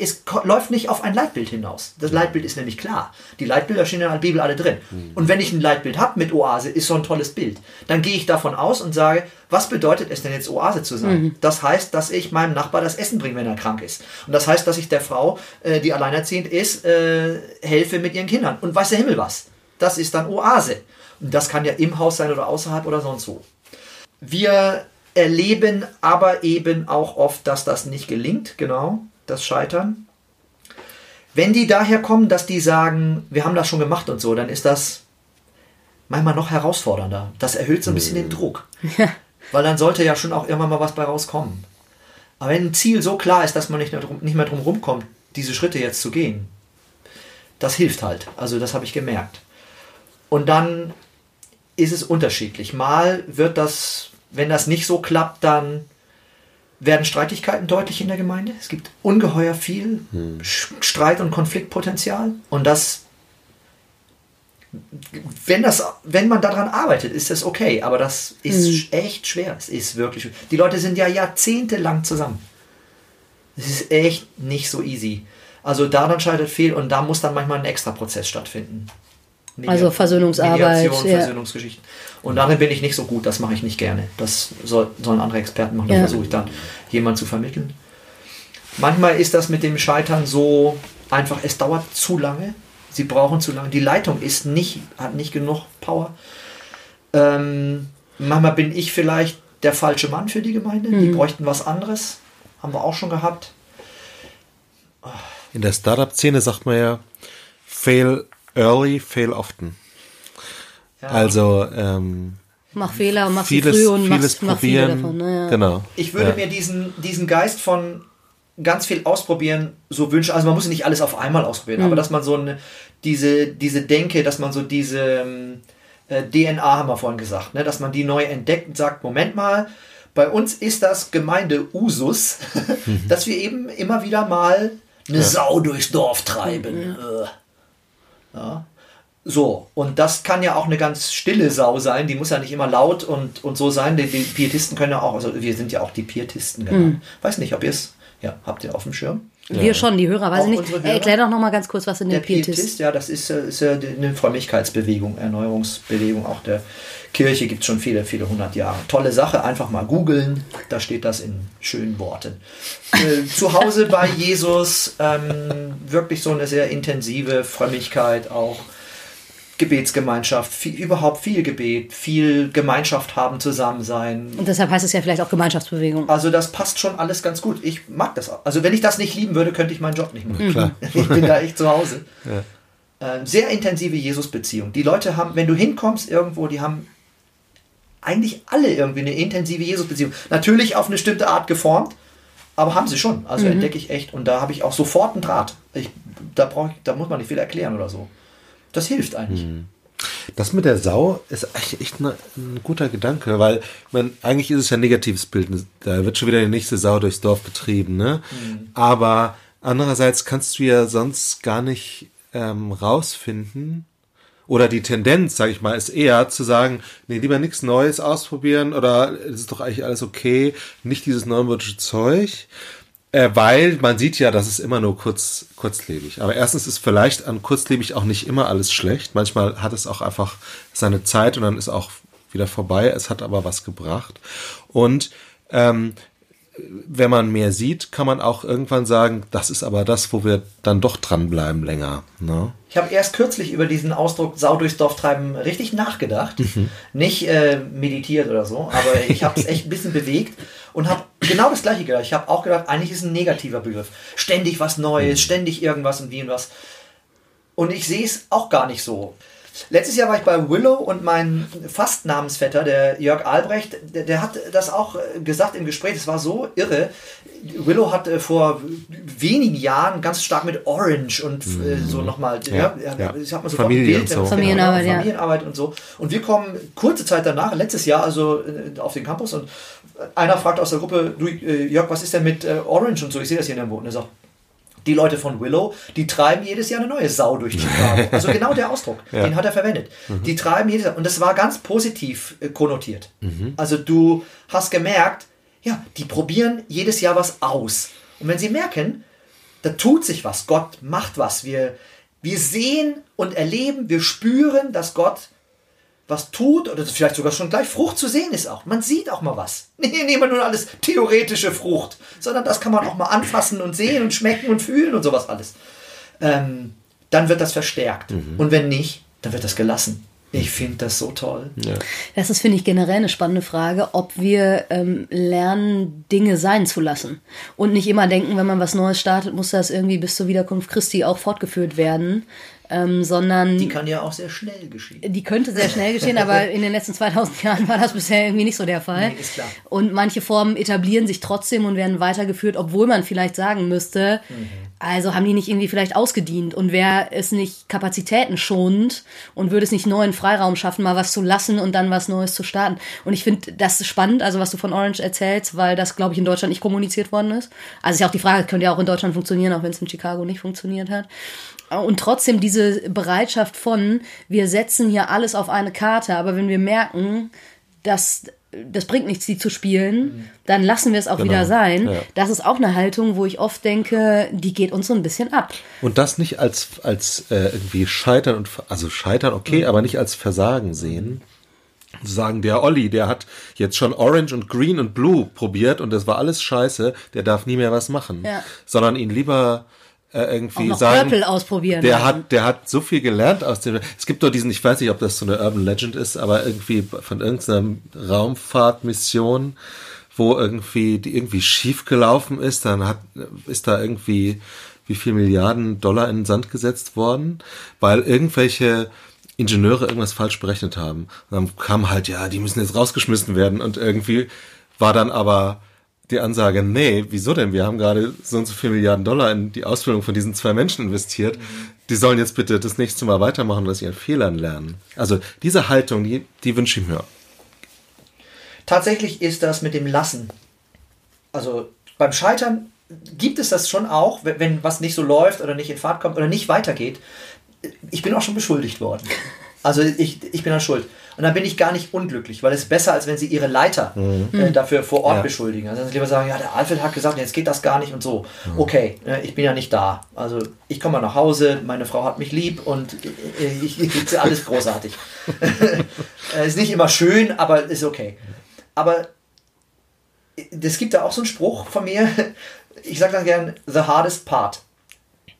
es läuft nicht auf ein Leitbild hinaus. Das Leitbild ist nämlich klar. Die Leitbilder stehen in der Bibel alle drin. Mhm. Und wenn ich ein Leitbild habe mit Oase, ist so ein tolles Bild. Dann gehe ich davon aus und sage, was bedeutet es denn jetzt Oase zu sein? Mhm. Das heißt, dass ich meinem Nachbar das Essen bringe, wenn er krank ist. Und das heißt, dass ich der Frau, äh, die alleinerziehend ist, äh, helfe mit ihren Kindern. Und weiß der Himmel was. Das ist dann Oase. Und das kann ja im Haus sein oder außerhalb oder sonst wo. Wir erleben aber eben auch oft, dass das nicht gelingt, genau das Scheitern. Wenn die daher kommen, dass die sagen, wir haben das schon gemacht und so, dann ist das manchmal noch herausfordernder. Das erhöht so ein bisschen den hm. Druck. Weil dann sollte ja schon auch irgendwann mal was bei rauskommen. Aber wenn ein Ziel so klar ist, dass man nicht mehr drum, nicht mehr drum rumkommt, diese Schritte jetzt zu gehen, das hilft halt. Also das habe ich gemerkt. Und dann ist es unterschiedlich. Mal wird das, wenn das nicht so klappt, dann werden Streitigkeiten deutlich in der Gemeinde. Es gibt ungeheuer viel hm. Streit- und Konfliktpotenzial. Und das, wenn, das, wenn man daran arbeitet, ist das okay. Aber das ist hm. echt schwer. Es ist wirklich schwer. Die Leute sind ja jahrzehntelang zusammen. Es ist echt nicht so easy. Also daran scheitert viel und da muss dann manchmal ein extra Prozess stattfinden. Also Versöhnungsarbeit. Mediation, ja. Versöhnungsgeschichten. Und darin bin ich nicht so gut, das mache ich nicht gerne. Das soll, sollen andere Experten machen, da ja. versuche ich dann jemand zu vermitteln. Manchmal ist das mit dem Scheitern so einfach, es dauert zu lange. Sie brauchen zu lange. Die Leitung ist nicht, hat nicht genug Power. Ähm, manchmal bin ich vielleicht der falsche Mann für die Gemeinde. Mhm. Die bräuchten was anderes. Haben wir auch schon gehabt. In der Startup-Szene sagt man ja, fail early, fail often. Ja. Also ähm, mach Fehler, mach vieles, sie früh und vieles mach, probieren. Mach davon, ne, Genau. Ich würde ja. mir diesen, diesen Geist von ganz viel ausprobieren so wünschen. Also man muss nicht alles auf einmal ausprobieren, mhm. aber dass man so eine, diese, diese Denke, dass man so diese ähm, äh, DNA haben wir vorhin gesagt, ne, dass man die neu entdeckt und sagt, Moment mal, bei uns ist das Gemeinde Usus, *laughs* mhm. dass wir eben immer wieder mal eine ja. Sau durchs Dorf treiben. Mhm. Äh. Ja. So, und das kann ja auch eine ganz stille Sau sein, die muss ja nicht immer laut und, und so sein. Die, die Pietisten können ja auch, also wir sind ja auch die Pietisten genannt. Mhm. Weiß nicht, ob ihr es, ja, habt ihr auf dem Schirm? Wir ja. schon, die Hörer, weiß ich nicht. Erklär doch noch mal ganz kurz, was in der Pietist. Pietist ja, das ist, ist ja eine Frömmigkeitsbewegung, Erneuerungsbewegung auch der Kirche gibt es schon viele, viele hundert Jahre. Tolle Sache, einfach mal googeln, da steht das in schönen Worten. Äh, zu Hause bei Jesus, ähm, wirklich so eine sehr intensive Frömmigkeit auch. Gebetsgemeinschaft, viel, überhaupt viel Gebet, viel Gemeinschaft haben, zusammen sein. Und deshalb heißt es ja vielleicht auch Gemeinschaftsbewegung. Also das passt schon alles ganz gut. Ich mag das auch. Also wenn ich das nicht lieben würde, könnte ich meinen Job nicht machen. Klar. *laughs* Ich bin da echt zu Hause. Ja. Ähm, sehr intensive Jesus-Beziehung. Die Leute haben, wenn du hinkommst irgendwo, die haben eigentlich alle irgendwie eine intensive Jesus-Beziehung. Natürlich auf eine bestimmte Art geformt, aber haben sie schon. Also mhm. entdecke ich echt. Und da habe ich auch sofort einen Draht. Ich, da, brauch da muss man nicht viel erklären oder so. Das hilft eigentlich. Hm. Das mit der Sau ist echt, echt ne, ein guter Gedanke, weil man, eigentlich ist es ja ein negatives Bild. Da wird schon wieder die nächste Sau durchs Dorf getrieben, ne? Mhm. Aber andererseits kannst du ja sonst gar nicht ähm, rausfinden, oder die Tendenz, sage ich mal, ist eher zu sagen, nee, lieber nichts Neues ausprobieren oder es ist doch eigentlich alles okay, nicht dieses neumodische Zeug. Äh, weil man sieht ja, das ist immer nur kurz, kurzlebig. Aber erstens ist vielleicht an kurzlebig auch nicht immer alles schlecht. Manchmal hat es auch einfach seine Zeit und dann ist auch wieder vorbei. Es hat aber was gebracht. Und ähm, wenn man mehr sieht, kann man auch irgendwann sagen, das ist aber das, wo wir dann doch dranbleiben länger. Ne? Ich habe erst kürzlich über diesen Ausdruck Sau durchs Dorf treiben richtig nachgedacht. Mhm. Nicht äh, meditiert oder so, aber ich habe es echt ein bisschen bewegt und habe genau das gleiche gedacht. Ich habe auch gedacht, eigentlich ist es ein negativer Begriff. Ständig was Neues, mhm. ständig irgendwas und wie und was. Und ich sehe es auch gar nicht so. Letztes Jahr war ich bei Willow und mein fast Namensvetter, der Jörg Albrecht, der, der hat das auch gesagt im Gespräch. Es war so irre. Willow hat äh, vor wenigen Jahren ganz stark mit Orange und äh, mhm. so nochmal, ja, ja, ja. ich habe mal so Familie Bild, und so. Familienarbeit, genau, Familienarbeit und so. Und wir kommen kurze Zeit danach, letztes Jahr, also äh, auf den Campus und einer fragt aus der Gruppe, du äh, Jörg, was ist denn mit äh, Orange und so? Ich sehe das hier in der Boot. Und er sagt, die Leute von Willow, die treiben jedes Jahr eine neue Sau durch Chicago. *laughs* Also genau der Ausdruck, ja. den hat er verwendet. Mhm. Die treiben jedes Jahr, und das war ganz positiv äh, konnotiert. Mhm. Also du hast gemerkt, ja, die probieren jedes Jahr was aus. Und wenn sie merken, da tut sich was, Gott macht was, wir, wir sehen und erleben, wir spüren, dass Gott was tut oder vielleicht sogar schon gleich Frucht zu sehen ist auch. Man sieht auch mal was. *laughs* Nicht immer nur alles theoretische Frucht, sondern das kann man auch mal anfassen und sehen und schmecken und fühlen und sowas alles. Ähm, dann wird das verstärkt. Mhm. Und wenn nicht, dann wird das gelassen. Ich finde das so toll. Ja. Das ist, finde ich, generell eine spannende Frage, ob wir ähm, lernen, Dinge sein zu lassen. Und nicht immer denken, wenn man was Neues startet, muss das irgendwie bis zur Wiederkunft Christi auch fortgeführt werden. Ähm, sondern. Die kann ja auch sehr schnell geschehen. Die könnte sehr schnell geschehen, aber *laughs* in den letzten 2000 Jahren war das bisher irgendwie nicht so der Fall. Nee, ist klar. Und manche Formen etablieren sich trotzdem und werden weitergeführt, obwohl man vielleicht sagen müsste, mhm. also haben die nicht irgendwie vielleicht ausgedient und wäre es nicht kapazitätenschonend und würde es nicht neuen Freiraum schaffen, mal was zu lassen und dann was Neues zu starten. Und ich finde das spannend, also was du von Orange erzählst, weil das, glaube ich, in Deutschland nicht kommuniziert worden ist. Also ist ja auch die Frage, könnte ja auch in Deutschland funktionieren, auch wenn es in Chicago nicht funktioniert hat und trotzdem diese Bereitschaft von, wir setzen hier alles auf eine Karte, aber wenn wir merken, dass das bringt nichts, die zu spielen, dann lassen wir es auch genau. wieder sein. Ja. Das ist auch eine Haltung, wo ich oft denke, die geht uns so ein bisschen ab. Und das nicht als, als äh, irgendwie Scheitern und also Scheitern, okay, mhm. aber nicht als Versagen sehen. Sagen, der Olli, der hat jetzt schon Orange und Green und Blue probiert und das war alles scheiße, der darf nie mehr was machen. Ja. Sondern ihn lieber äh, irgendwie sagen, Purple ausprobieren. Der hat, der hat so viel gelernt aus dem. Es gibt doch diesen, ich weiß nicht, ob das so eine Urban Legend ist, aber irgendwie von irgendeiner Raumfahrtmission, wo irgendwie die irgendwie schief gelaufen ist, dann hat ist da irgendwie wie viel Milliarden Dollar in den Sand gesetzt worden, weil irgendwelche Ingenieure irgendwas falsch berechnet haben. Und dann kam halt, ja, die müssen jetzt rausgeschmissen werden und irgendwie war dann aber die Ansage, nee, wieso denn? Wir haben gerade so und so viele Milliarden Dollar in die Ausbildung von diesen zwei Menschen investiert. Die sollen jetzt bitte das nächste Mal weitermachen und aus ihren Fehlern lernen. Also diese Haltung, die, die wünsche ich mir. Tatsächlich ist das mit dem Lassen. Also beim Scheitern gibt es das schon auch, wenn was nicht so läuft oder nicht in Fahrt kommt oder nicht weitergeht. Ich bin auch schon beschuldigt worden. Also ich, ich bin da schuld. Und dann bin ich gar nicht unglücklich, weil es ist besser, als wenn sie ihre Leiter mhm. äh, dafür vor Ort ja. beschuldigen. Also dann lieber sagen, ja, der Alfred hat gesagt, jetzt geht das gar nicht und so. Mhm. Okay, äh, ich bin ja nicht da. Also ich komme mal nach Hause, meine Frau hat mich lieb und äh, ich, ich, ich alles großartig. *laughs* ist nicht immer schön, aber ist okay. Aber es gibt da auch so einen Spruch von mir, *laughs* ich sage dann gern, the hardest part.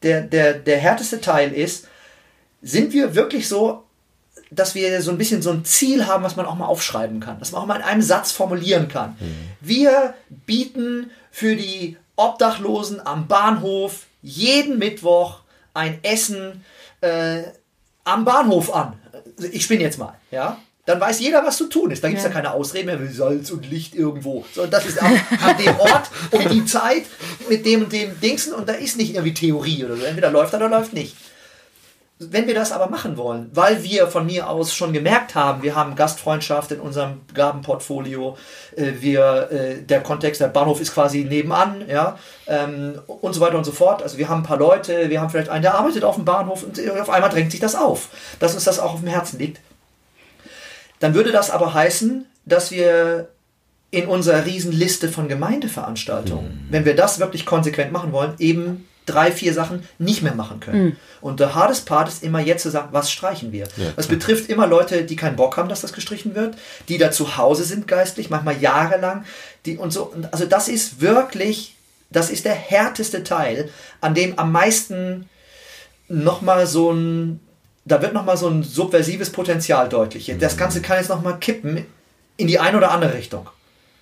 Der, der, der härteste Teil ist, sind wir wirklich so dass wir so ein bisschen so ein Ziel haben, was man auch mal aufschreiben kann, dass man auch mal in einem Satz formulieren kann. Mhm. Wir bieten für die Obdachlosen am Bahnhof jeden Mittwoch ein Essen äh, am Bahnhof an. Ich spinne jetzt mal, ja. Dann weiß jeder, was zu tun ist. Da gibt es ja. ja. keine Ausreden mehr wie Salz und Licht irgendwo. Sondern das ist an dem Ort und die Zeit mit dem und dem Dingsen und da ist nicht irgendwie Theorie oder so. Entweder läuft er oder läuft nicht. Wenn wir das aber machen wollen, weil wir von mir aus schon gemerkt haben, wir haben Gastfreundschaft in unserem Gabenportfolio, äh, wir, äh, der Kontext, der Bahnhof ist quasi nebenan, ja, ähm, und so weiter und so fort. Also wir haben ein paar Leute, wir haben vielleicht einen, der arbeitet auf dem Bahnhof und auf einmal drängt sich das auf, dass uns das auch auf dem Herzen liegt. Dann würde das aber heißen, dass wir in unserer Riesenliste von Gemeindeveranstaltungen, mhm. wenn wir das wirklich konsequent machen wollen, eben drei, vier Sachen nicht mehr machen können. Mhm. Und der hardest Part ist immer jetzt zu sagen, was streichen wir. Ja, das betrifft immer Leute, die keinen Bock haben, dass das gestrichen wird, die da zu Hause sind geistlich, manchmal jahrelang, die und so. Also das ist wirklich, das ist der härteste Teil, an dem am meisten nochmal so ein, da wird nochmal so ein subversives Potenzial deutlich. Das mhm. Ganze kann jetzt nochmal kippen in die eine oder andere Richtung.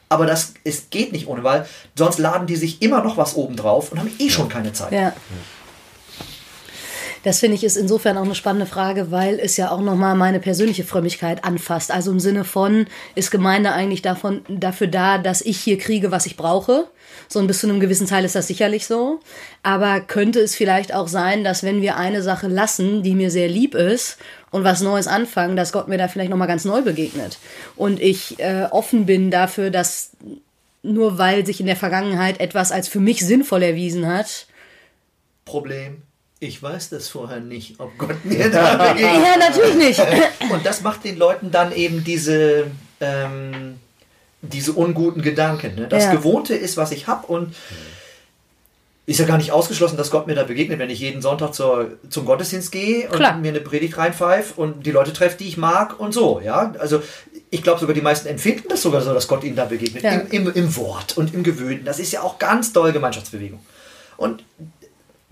Aber das es geht nicht ohne, weil sonst laden die sich immer noch was oben drauf und haben eh schon keine Zeit. Ja. Das finde ich ist insofern auch eine spannende Frage, weil es ja auch nochmal meine persönliche Frömmigkeit anfasst. Also im Sinne von, ist Gemeinde eigentlich davon, dafür da, dass ich hier kriege, was ich brauche? So ein bis zu einem gewissen Teil ist das sicherlich so. Aber könnte es vielleicht auch sein, dass wenn wir eine Sache lassen, die mir sehr lieb ist und was Neues anfangen, dass Gott mir da vielleicht nochmal ganz neu begegnet. Und ich äh, offen bin dafür, dass nur weil sich in der Vergangenheit etwas als für mich sinnvoll erwiesen hat. Problem. Ich weiß das vorher nicht, ob Gott mir da *laughs* begegnet. Ja, natürlich nicht. *laughs* Und das macht den Leuten dann eben diese, ähm, diese unguten Gedanken. Ne? Das ja. Gewohnte ist, was ich habe und ist ja gar nicht ausgeschlossen, dass Gott mir da begegnet, wenn ich jeden Sonntag zur, zum Gottesdienst gehe und Klar. mir eine Predigt reinpfeife und die Leute treffe, die ich mag und so. Ja, also ich glaube sogar die meisten empfinden das sogar so, dass Gott ihnen da begegnet. Ja. Im, im, Im Wort und im Gewöhnten. Das ist ja auch ganz doll Gemeinschaftsbewegung. Und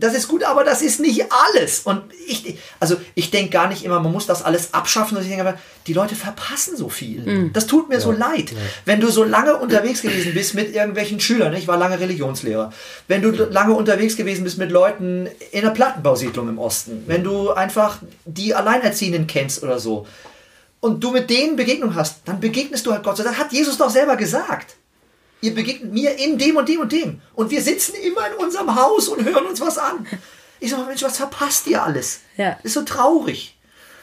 das ist gut, aber das ist nicht alles. Und ich, also ich denke gar nicht immer, man muss das alles abschaffen. Und ich denke aber, die Leute verpassen so viel. Mhm. Das tut mir ja. so leid. Ja. Wenn du so lange unterwegs gewesen bist mit irgendwelchen Schülern, ich war lange Religionslehrer, wenn du lange unterwegs gewesen bist mit Leuten in einer Plattenbausiedlung im Osten, wenn du einfach die Alleinerziehenden kennst oder so, und du mit denen Begegnung hast, dann begegnest du halt Gott. Das hat Jesus doch selber gesagt ihr begegnet mir in dem und dem und dem. Und wir sitzen immer in unserem Haus und hören uns was an. Ich sage, Mensch, was verpasst ihr alles? Ja. Ist so traurig.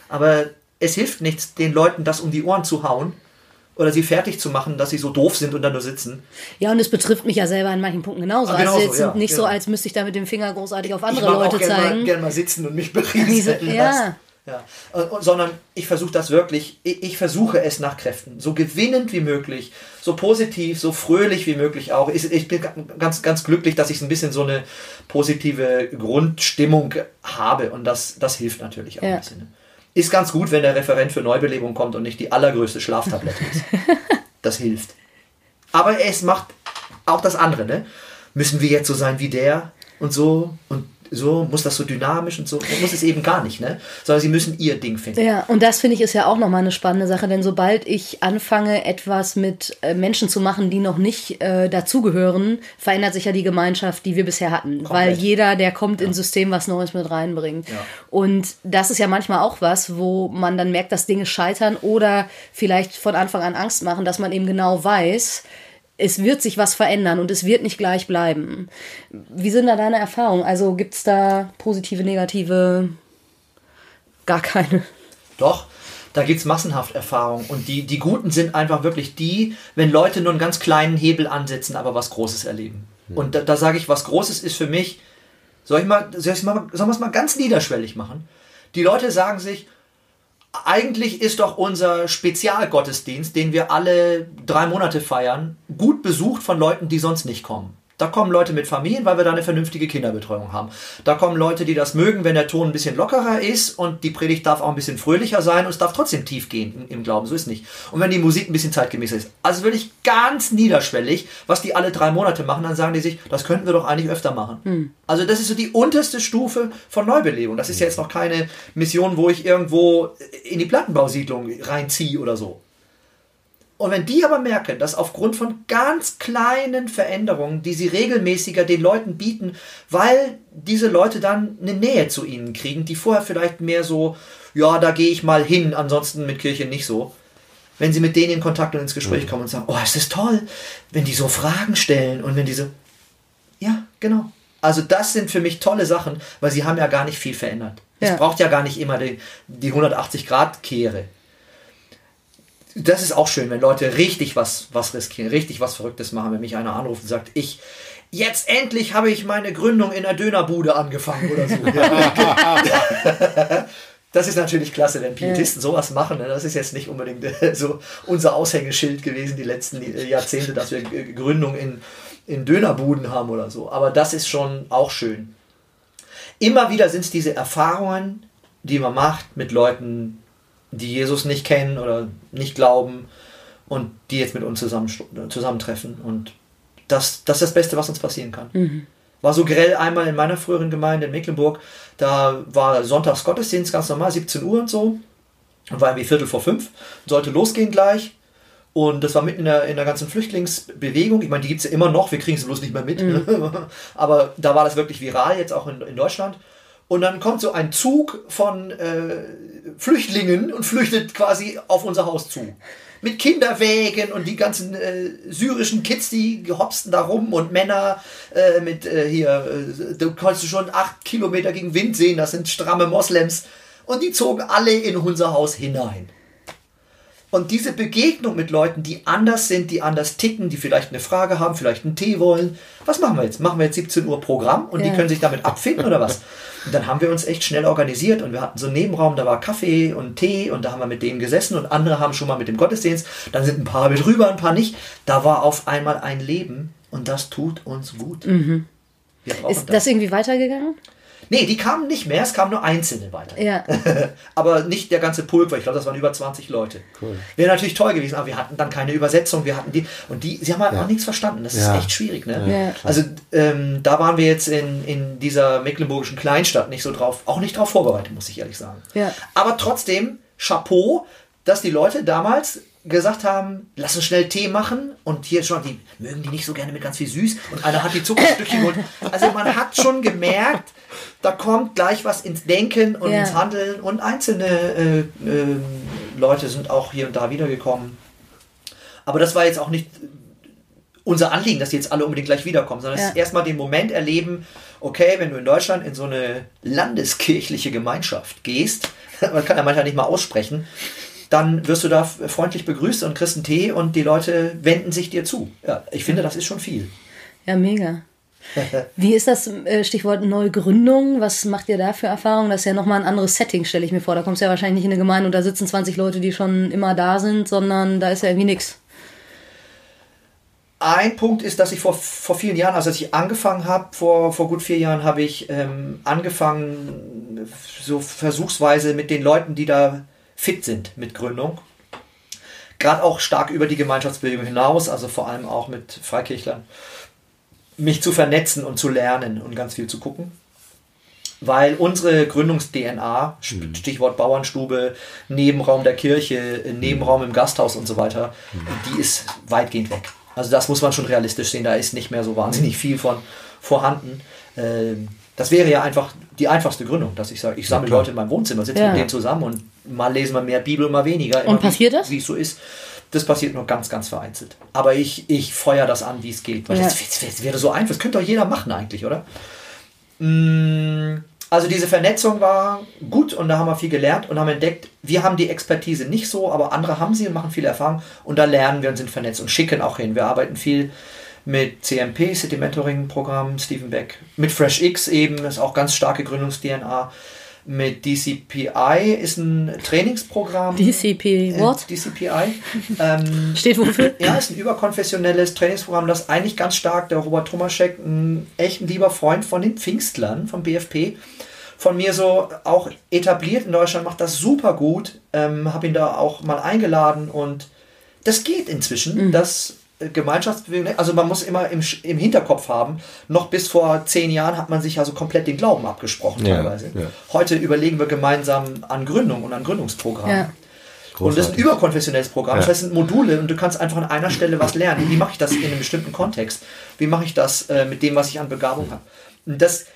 Aber es hilft nichts, den Leuten das um die Ohren zu hauen oder sie fertig zu machen, dass sie so doof sind und dann nur sitzen. Ja, und es betrifft mich ja selber in manchen Punkten genauso. Also jetzt ja, nicht genau. so, als müsste ich da mit dem Finger großartig auf andere Leute ich zeigen. Ich gerne mal sitzen und mich *laughs* berieseln ja. Ja. Und, sondern ich versuche das wirklich, ich, ich, versuche es nach Kräften, so gewinnend wie möglich, so positiv, so fröhlich wie möglich auch. Ich, ich bin ganz, ganz glücklich, dass ich ein bisschen so eine positive Grundstimmung habe und das, das hilft natürlich auch ja. ein bisschen. Ne? Ist ganz gut, wenn der Referent für Neubelebung kommt und nicht die allergrößte Schlaftablette ist. *laughs* das hilft. Aber es macht auch das andere, ne? Müssen wir jetzt so sein wie der und so und so, muss das so dynamisch und so, muss es eben gar nicht, ne? Sondern sie müssen ihr Ding finden. Ja, und das finde ich ist ja auch nochmal eine spannende Sache, denn sobald ich anfange, etwas mit äh, Menschen zu machen, die noch nicht äh, dazugehören, verändert sich ja die Gemeinschaft, die wir bisher hatten. Komplett. Weil jeder, der kommt ja. ins System, was Neues mit reinbringt. Ja. Und das ist ja manchmal auch was, wo man dann merkt, dass Dinge scheitern oder vielleicht von Anfang an Angst machen, dass man eben genau weiß, es wird sich was verändern und es wird nicht gleich bleiben. Wie sind da deine Erfahrungen? Also gibt es da positive, negative? Gar keine. Doch, da gibt es massenhaft Erfahrungen. Und die, die guten sind einfach wirklich die, wenn Leute nur einen ganz kleinen Hebel ansetzen, aber was Großes erleben. Mhm. Und da, da sage ich, was Großes ist für mich, soll ich mal, soll ich mal, sollen wir es mal ganz niederschwellig machen? Die Leute sagen sich, eigentlich ist doch unser Spezialgottesdienst, den wir alle drei Monate feiern, gut besucht von Leuten, die sonst nicht kommen. Da kommen Leute mit Familien, weil wir da eine vernünftige Kinderbetreuung haben. Da kommen Leute, die das mögen, wenn der Ton ein bisschen lockerer ist und die Predigt darf auch ein bisschen fröhlicher sein und es darf trotzdem tief gehen im Glauben. So ist es nicht. Und wenn die Musik ein bisschen zeitgemäßer ist. Also wirklich ganz niederschwellig, was die alle drei Monate machen, dann sagen die sich, das könnten wir doch eigentlich öfter machen. Hm. Also das ist so die unterste Stufe von Neubelebung. Das ist ja jetzt noch keine Mission, wo ich irgendwo in die Plattenbausiedlung reinziehe oder so. Und wenn die aber merken, dass aufgrund von ganz kleinen Veränderungen, die sie regelmäßiger den Leuten bieten, weil diese Leute dann eine Nähe zu ihnen kriegen, die vorher vielleicht mehr so, ja, da gehe ich mal hin, ansonsten mit Kirche nicht so. Wenn sie mit denen in Kontakt und ins Gespräch kommen und sagen, oh, es ist toll, wenn die so Fragen stellen und wenn diese, ja, genau. Also das sind für mich tolle Sachen, weil sie haben ja gar nicht viel verändert. Ja. Es braucht ja gar nicht immer die, die 180-Grad-Kehre das ist auch schön, wenn Leute richtig was, was riskieren, richtig was Verrücktes machen, wenn mich einer anruft und sagt, ich, jetzt endlich habe ich meine Gründung in der Dönerbude angefangen oder so. *laughs* *laughs* das ist natürlich klasse, wenn Pietisten sowas machen. Ne? Das ist jetzt nicht unbedingt äh, so unser Aushängeschild gewesen die letzten Jahrzehnte, dass wir Gründung in, in Dönerbuden haben oder so. Aber das ist schon auch schön. Immer wieder sind es diese Erfahrungen, die man macht mit Leuten, die Jesus nicht kennen oder nicht glauben und die jetzt mit uns zusammen, zusammentreffen. Und das, das ist das Beste, was uns passieren kann. Mhm. War so grell einmal in meiner früheren Gemeinde in Mecklenburg, da war Sonntags Gottesdienst ganz normal, 17 Uhr und so. Und war irgendwie Viertel vor fünf, sollte losgehen gleich. Und das war mitten in der, in der ganzen Flüchtlingsbewegung. Ich meine, die gibt es ja immer noch, wir kriegen es bloß nicht mehr mit. Mhm. *laughs* Aber da war das wirklich viral, jetzt auch in, in Deutschland. Und dann kommt so ein Zug von äh, Flüchtlingen und flüchtet quasi auf unser Haus zu. Mit Kinderwägen und die ganzen äh, syrischen Kids, die hopsten da rum und Männer äh, mit äh, hier, äh, du kannst schon acht Kilometer gegen Wind sehen, das sind stramme Moslems. Und die zogen alle in unser Haus hinein. Und diese Begegnung mit Leuten, die anders sind, die anders ticken, die vielleicht eine Frage haben, vielleicht einen Tee wollen. Was machen wir jetzt? Machen wir jetzt 17 Uhr Programm und ja. die können sich damit abfinden oder was? *laughs* Und dann haben wir uns echt schnell organisiert und wir hatten so einen Nebenraum, da war Kaffee und Tee und da haben wir mit denen gesessen und andere haben schon mal mit dem Gottesdienst. Dann sind ein paar mit rüber, ein paar nicht. Da war auf einmal ein Leben und das tut uns gut. Mhm. Ist das. das irgendwie weitergegangen? Nee, die kamen nicht mehr, es kamen nur Einzelne weiter. Ja. *laughs* aber nicht der ganze Pulk, weil ich glaube, das waren über 20 Leute. Cool. Wäre natürlich toll gewesen, aber wir hatten dann keine Übersetzung, wir hatten die, und die, sie haben halt ja. auch nichts verstanden. Das ja. ist echt schwierig, ne? Ja, also ähm, da waren wir jetzt in, in dieser mecklenburgischen Kleinstadt nicht so drauf, auch nicht drauf vorbereitet, muss ich ehrlich sagen. Ja. Aber trotzdem, Chapeau, dass die Leute damals gesagt haben, lass uns schnell Tee machen und hier schon, die mögen die nicht so gerne mit ganz viel süß und einer hat die Zuckerstückchen geholt. Also man hat schon gemerkt, da kommt gleich was ins Denken und ja. ins Handeln und einzelne äh, äh, Leute sind auch hier und da wiedergekommen. Aber das war jetzt auch nicht unser Anliegen, dass die jetzt alle unbedingt gleich wiederkommen, sondern ja. es ist erstmal den Moment erleben, okay, wenn du in Deutschland in so eine landeskirchliche Gemeinschaft gehst, *laughs* man kann ja manchmal nicht mal aussprechen, dann wirst du da freundlich begrüßt und kriegst einen Tee und die Leute wenden sich dir zu. Ja, ich finde, das ist schon viel. Ja, mega. *laughs* Wie ist das äh, Stichwort Neugründung? Was macht ihr da für Erfahrungen? Das ist ja nochmal ein anderes Setting, stelle ich mir vor. Da kommst du ja wahrscheinlich nicht in eine Gemeinde und da sitzen 20 Leute, die schon immer da sind, sondern da ist ja irgendwie nichts. Ein Punkt ist, dass ich vor, vor vielen Jahren, also als ich angefangen habe, vor, vor gut vier Jahren, habe ich ähm, angefangen, so versuchsweise mit den Leuten, die da fit sind mit Gründung. Gerade auch stark über die Gemeinschaftsbewegung hinaus, also vor allem auch mit Freikirchlern, mich zu vernetzen und zu lernen und ganz viel zu gucken. Weil unsere Gründungs-DNA, mhm. Stichwort Bauernstube, Nebenraum der Kirche, Nebenraum im Gasthaus und so weiter, mhm. die ist weitgehend weg. Also das muss man schon realistisch sehen, da ist nicht mehr so wahnsinnig viel von vorhanden. Ähm, das wäre ja einfach die einfachste Gründung, dass ich sage, ich sammle ja, Leute in meinem Wohnzimmer, sitze ja. mit denen zusammen und mal lesen wir mehr Bibel, mal weniger. Und passiert das? Wie es so ist. Das passiert nur ganz, ganz vereinzelt. Aber ich, ich feuer das an, wie es geht. Weil ja. das, das, das, wäre so einfach. Das könnte doch jeder machen eigentlich, oder? Mm, also diese Vernetzung war gut und da haben wir viel gelernt und haben entdeckt, wir haben die Expertise nicht so, aber andere haben sie und machen viel Erfahrung und da lernen wir und sind vernetzt und schicken auch hin. Wir arbeiten viel mit CMP, City Mentoring Programm, Stephen Beck, mit FreshX eben, das ist auch ganz starke Gründungs-DNA. mit DCPI, ist ein Trainingsprogramm. DCP, what? Äh, DCPI. ähm, *laughs* Steht wofür? Ja, ist ein überkonfessionelles Trainingsprogramm, das eigentlich ganz stark, der Robert Tomaschek, ein echt ein lieber Freund von den Pfingstlern, vom BFP, von mir so auch etabliert in Deutschland, macht das super gut. Ähm, habe ihn da auch mal eingeladen und das geht inzwischen. Mhm. Das Gemeinschaftsbewegung, also man muss immer im, im Hinterkopf haben, noch bis vor zehn Jahren hat man sich also komplett den Glauben abgesprochen ja, teilweise. Ja. Heute überlegen wir gemeinsam an Gründung und an Gründungsprogrammen. Ja. Und das ist ein überkonfessionelles Programm. Das heißt, es sind Module und du kannst einfach an einer Stelle was lernen. Wie mache ich das in einem bestimmten Kontext? Wie mache ich das äh, mit dem, was ich an Begabung habe? Und das,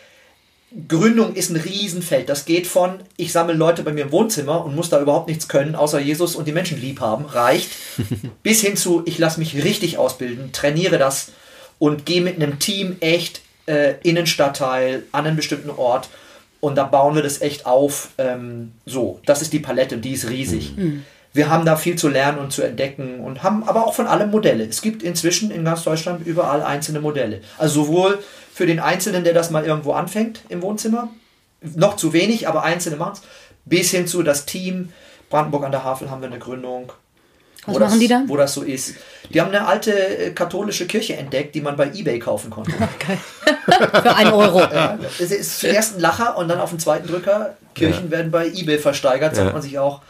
Gründung ist ein Riesenfeld. Das geht von, ich sammle Leute bei mir im Wohnzimmer und muss da überhaupt nichts können, außer Jesus und die Menschen lieb haben, reicht, *laughs* bis hin zu, ich lasse mich richtig ausbilden, trainiere das und gehe mit einem Team echt äh, in einen Stadtteil, an einen bestimmten Ort und da bauen wir das echt auf. Ähm, so, das ist die Palette und die ist riesig. Mhm. Wir haben da viel zu lernen und zu entdecken und haben aber auch von allem Modelle. Es gibt inzwischen in ganz Deutschland überall einzelne Modelle. Also sowohl für den Einzelnen, der das mal irgendwo anfängt im Wohnzimmer. Noch zu wenig, aber Einzelne machen es. Bis hin zu das Team. Brandenburg an der Havel haben wir eine Gründung. Was machen das, die da? Wo das so ist. Die haben eine alte äh, katholische Kirche entdeckt, die man bei Ebay kaufen konnte. *laughs* Okay. *laughs* Für einen Euro. Ja, es ist zuerst ein Lacher und dann auf dem zweiten Drücker. Kirchen ja. werden bei Ebay versteigert, sagt ja. man sich auch.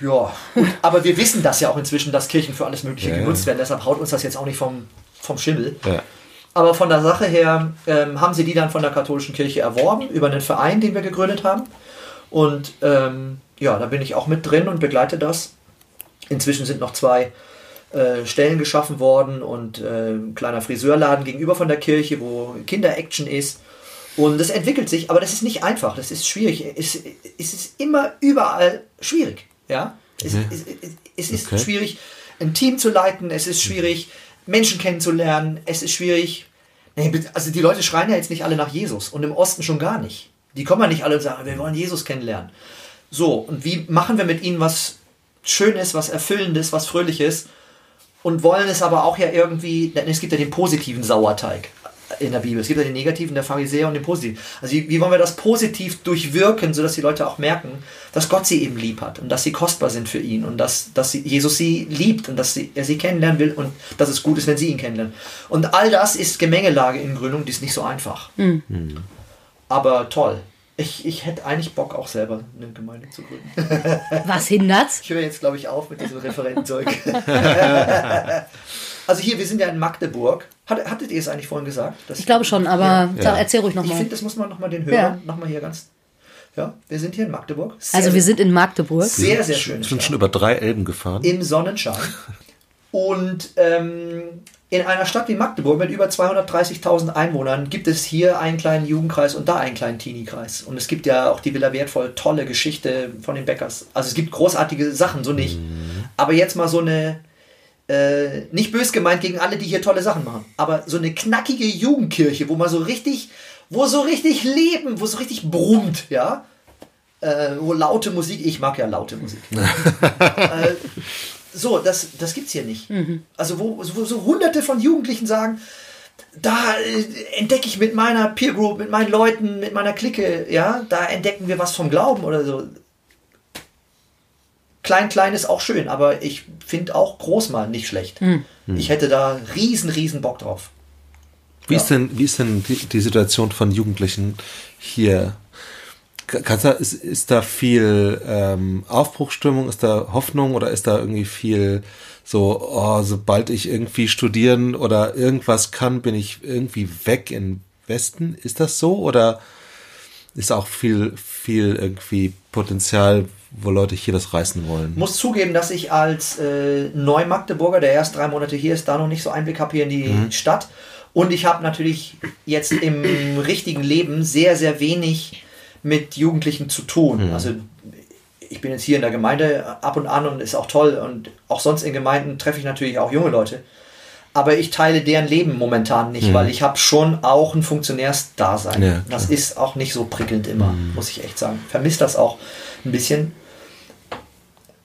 Ja, gut, aber wir wissen das ja auch inzwischen, dass Kirchen für alles Mögliche genutzt werden. Deshalb haut uns das jetzt auch nicht vom, vom Schimmel. Aber von der Sache her ähm, haben sie die dann von der katholischen Kirche erworben, über einen Verein, den wir gegründet haben. Und ähm, ja, da bin ich auch mit drin und begleite das. Inzwischen sind noch zwei äh, Stellen geschaffen worden und äh, ein kleiner Friseurladen gegenüber von der Kirche, wo Kinder-Action ist. Und das entwickelt sich, aber das ist nicht einfach, das ist schwierig. Es, es ist immer überall schwierig. Ja? Es, mhm. es, es ist okay. schwierig, ein Team zu leiten, es ist schwierig, Menschen kennenzulernen. Es ist schwierig. Also die Leute schreien ja jetzt nicht alle nach Jesus und im Osten schon gar nicht. Die kommen ja nicht alle und sagen, wir wollen Jesus kennenlernen. So, und wie machen wir mit ihnen was Schönes, was Erfüllendes, was Fröhliches und wollen es aber auch ja irgendwie, denn es gibt ja den positiven Sauerteig in der Bibel. Es gibt ja den negativen, der Pharisäer und den positiven. Also wie, wie, wollen wir das positiv durchwirken, sodass die Leute auch merken, dass Gott sie eben lieb hat und dass sie kostbar sind für ihn und dass, dass sie, Jesus sie liebt und dass sie, er sie kennenlernen will und dass es gut ist, wenn sie ihn kennenlernen. Und all das ist Gemengelage in Gründung, die ist nicht so einfach. Mhm. Aber toll. Ich, ich hätte eigentlich Bock, auch selber eine Gemeinde zu gründen. Was hindert's? Ich höre jetzt, glaube ich, auf mit diesem Referentenzeug. *laughs* *laughs* Also hier, wir sind ja in Magdeburg. Hat, hattet ihr es eigentlich vorhin gesagt? ich glaube schon, aber ja. erzähl ruhig nochmal. Ich finde, das muss man nochmal den Hörern ja. nochmal hier ganz... Ja, wir sind hier in Magdeburg. Sehr, also wir sind in Magdeburg. Sehr, sehr schön. Wir sind schon über drei Elben gefahren. Im Sonnenschein. Und ähm, in einer Stadt wie Magdeburg mit über 230.000 Einwohnern gibt es hier einen kleinen Jugendkreis und da einen kleinen Teenie-Kreis. Und es gibt ja auch die Villa Wertvoll, tolle Geschichte von den Bäckers. Also es gibt großartige Sachen, so nicht. Mhm. Aber jetzt mal so eine äh, nicht bös gemeint gegen alle, die hier tolle Sachen machen, aber so eine knackige Jugendkirche, wo man so richtig, wo so richtig leben, wo so richtig brummt, ja. Äh, wo laute Musik, ich mag ja laute Musik. *laughs* äh, so, das, das gibt's hier nicht. Mhm. Also, wo, wo so hunderte von Jugendlichen sagen, da äh, entdecke ich mit meiner Peer Group, mit meinen Leuten, mit meiner Clique, ja, da entdecken wir was vom Glauben oder so. Klein, klein ist auch schön, aber ich finde auch groß mal nicht schlecht. Mhm. Ich hätte da riesen, riesen Bock drauf. Wie, ja. ist, denn, wie ist denn die, die Situation von Jugendlichen hier? Kannst du, ist, ist da viel ähm, Aufbruchstimmung, ist da Hoffnung oder ist da irgendwie viel so, oh, sobald ich irgendwie studieren oder irgendwas kann, bin ich irgendwie weg im Westen? Ist das so oder ist auch viel, viel irgendwie Potenzial, wo Leute hier das reißen wollen. Muss zugeben, dass ich als äh, Neumagdeburger, der erst drei Monate hier ist, da noch nicht so Einblick habe hier in die mhm. Stadt. Und ich habe natürlich jetzt im *clears throat* richtigen Leben sehr, sehr wenig mit Jugendlichen zu tun. Mhm. Also ich bin jetzt hier in der Gemeinde ab und an und ist auch toll. Und auch sonst in Gemeinden treffe ich natürlich auch junge Leute. Aber ich teile deren Leben momentan nicht, mhm. weil ich habe schon auch ein Funktionärsdasein. Ja, das ist auch nicht so prickelnd immer, mhm. muss ich echt sagen. Vermisst das auch ein bisschen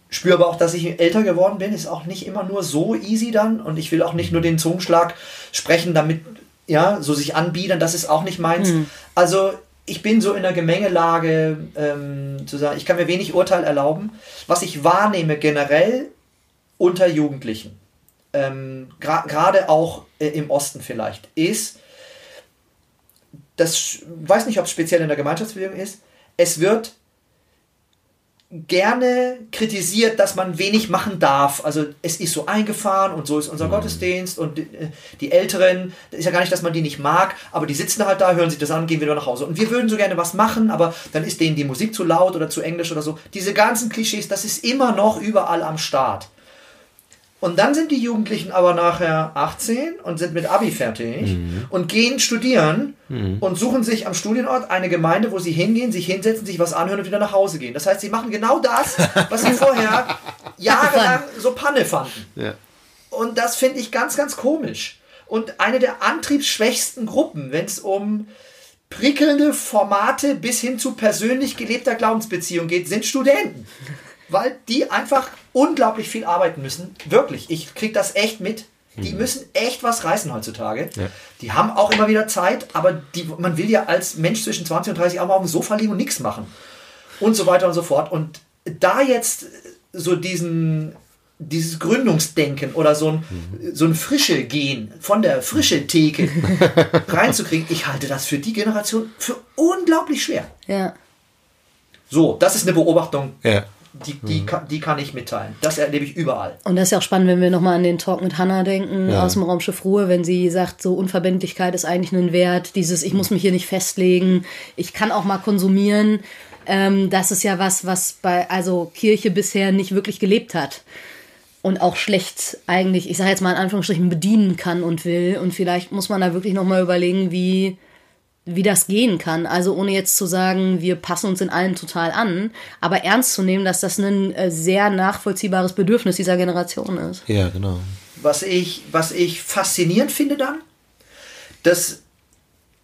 spüre aber auch, dass ich älter geworden bin, ist auch nicht immer nur so easy dann und ich will auch nicht nur den Zungenschlag sprechen, damit ja, so sich anbiedern, das ist auch nicht meins. Mhm. Also ich bin so in der Gemengelage ähm, zu sagen, ich kann mir wenig Urteil erlauben. Was ich wahrnehme generell unter Jugendlichen, ähm, gerade auch äh, im Osten vielleicht, ist, das weiß nicht, ob es speziell in der Gemeinschaftsbewegung ist, es wird gerne kritisiert, dass man wenig machen darf. Also es ist so eingefahren und so ist unser mhm. Gottesdienst und die, äh, die Älteren, ist ja gar nicht, dass man die nicht mag, aber die sitzen halt da, hören sich das an, gehen wieder nach Hause. Und wir würden so gerne was machen, aber dann ist denen die Musik zu laut oder zu englisch oder so. Diese ganzen Klischees, das ist immer noch überall am Start. Und dann sind die Jugendlichen aber nachher 18 und sind mit Abi fertig mhm. und gehen studieren mhm. und suchen sich am Studienort eine Gemeinde, wo sie hingehen, sich hinsetzen, sich was anhören und wieder nach Hause gehen. Das heißt, sie machen genau das, was sie *laughs* vorher jahrelang so Panne fanden. Ja. Und das finde ich ganz, ganz komisch. Und eine der antriebsschwächsten Gruppen, wenn es um prickelnde Formate bis hin zu persönlich gelebter Glaubensbeziehung geht, sind Studenten weil die einfach unglaublich viel arbeiten müssen. Wirklich, ich kriege das echt mit. Die mhm. müssen echt was reißen heutzutage. Ja. Die haben auch immer wieder Zeit, aber die, man will ja als Mensch zwischen 20 und 30 auch mal auf dem Sofa liegen und nichts machen. Und so weiter und so fort. Und da jetzt so diesen, dieses Gründungsdenken oder so ein, mhm. so ein frische Gehen von der frische Theke *laughs* reinzukriegen, ich halte das für die Generation für unglaublich schwer. Ja. So, das ist eine Beobachtung. Ja die, die, mhm. kann, die kann ich mitteilen. Das erlebe ich überall. Und das ist ja auch spannend, wenn wir nochmal an den Talk mit Hannah denken, ja. aus dem Raum Schiffruhe, wenn sie sagt, so Unverbindlichkeit ist eigentlich ein Wert, dieses, ich muss mich hier nicht festlegen, ich kann auch mal konsumieren. Ähm, das ist ja was, was bei, also Kirche bisher nicht wirklich gelebt hat. Und auch schlecht eigentlich, ich sage jetzt mal in Anführungsstrichen, bedienen kann und will. Und vielleicht muss man da wirklich nochmal überlegen, wie, wie das gehen kann. Also ohne jetzt zu sagen, wir passen uns in allen total an, aber ernst zu nehmen, dass das ein äh, sehr nachvollziehbares Bedürfnis dieser Generation ist. Ja, genau. Was ich, was ich faszinierend finde dann, dass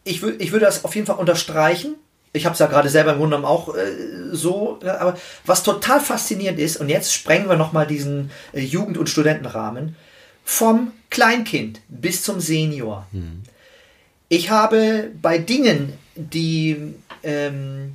ich, ich würde das auf jeden Fall unterstreichen. Ich habe es ja gerade selber im Grunde genommen auch äh, so, aber was total faszinierend ist, und jetzt sprengen wir nochmal diesen äh, Jugend- und Studentenrahmen, vom Kleinkind bis zum Senior. Mhm ich habe bei Dingen, die ähm,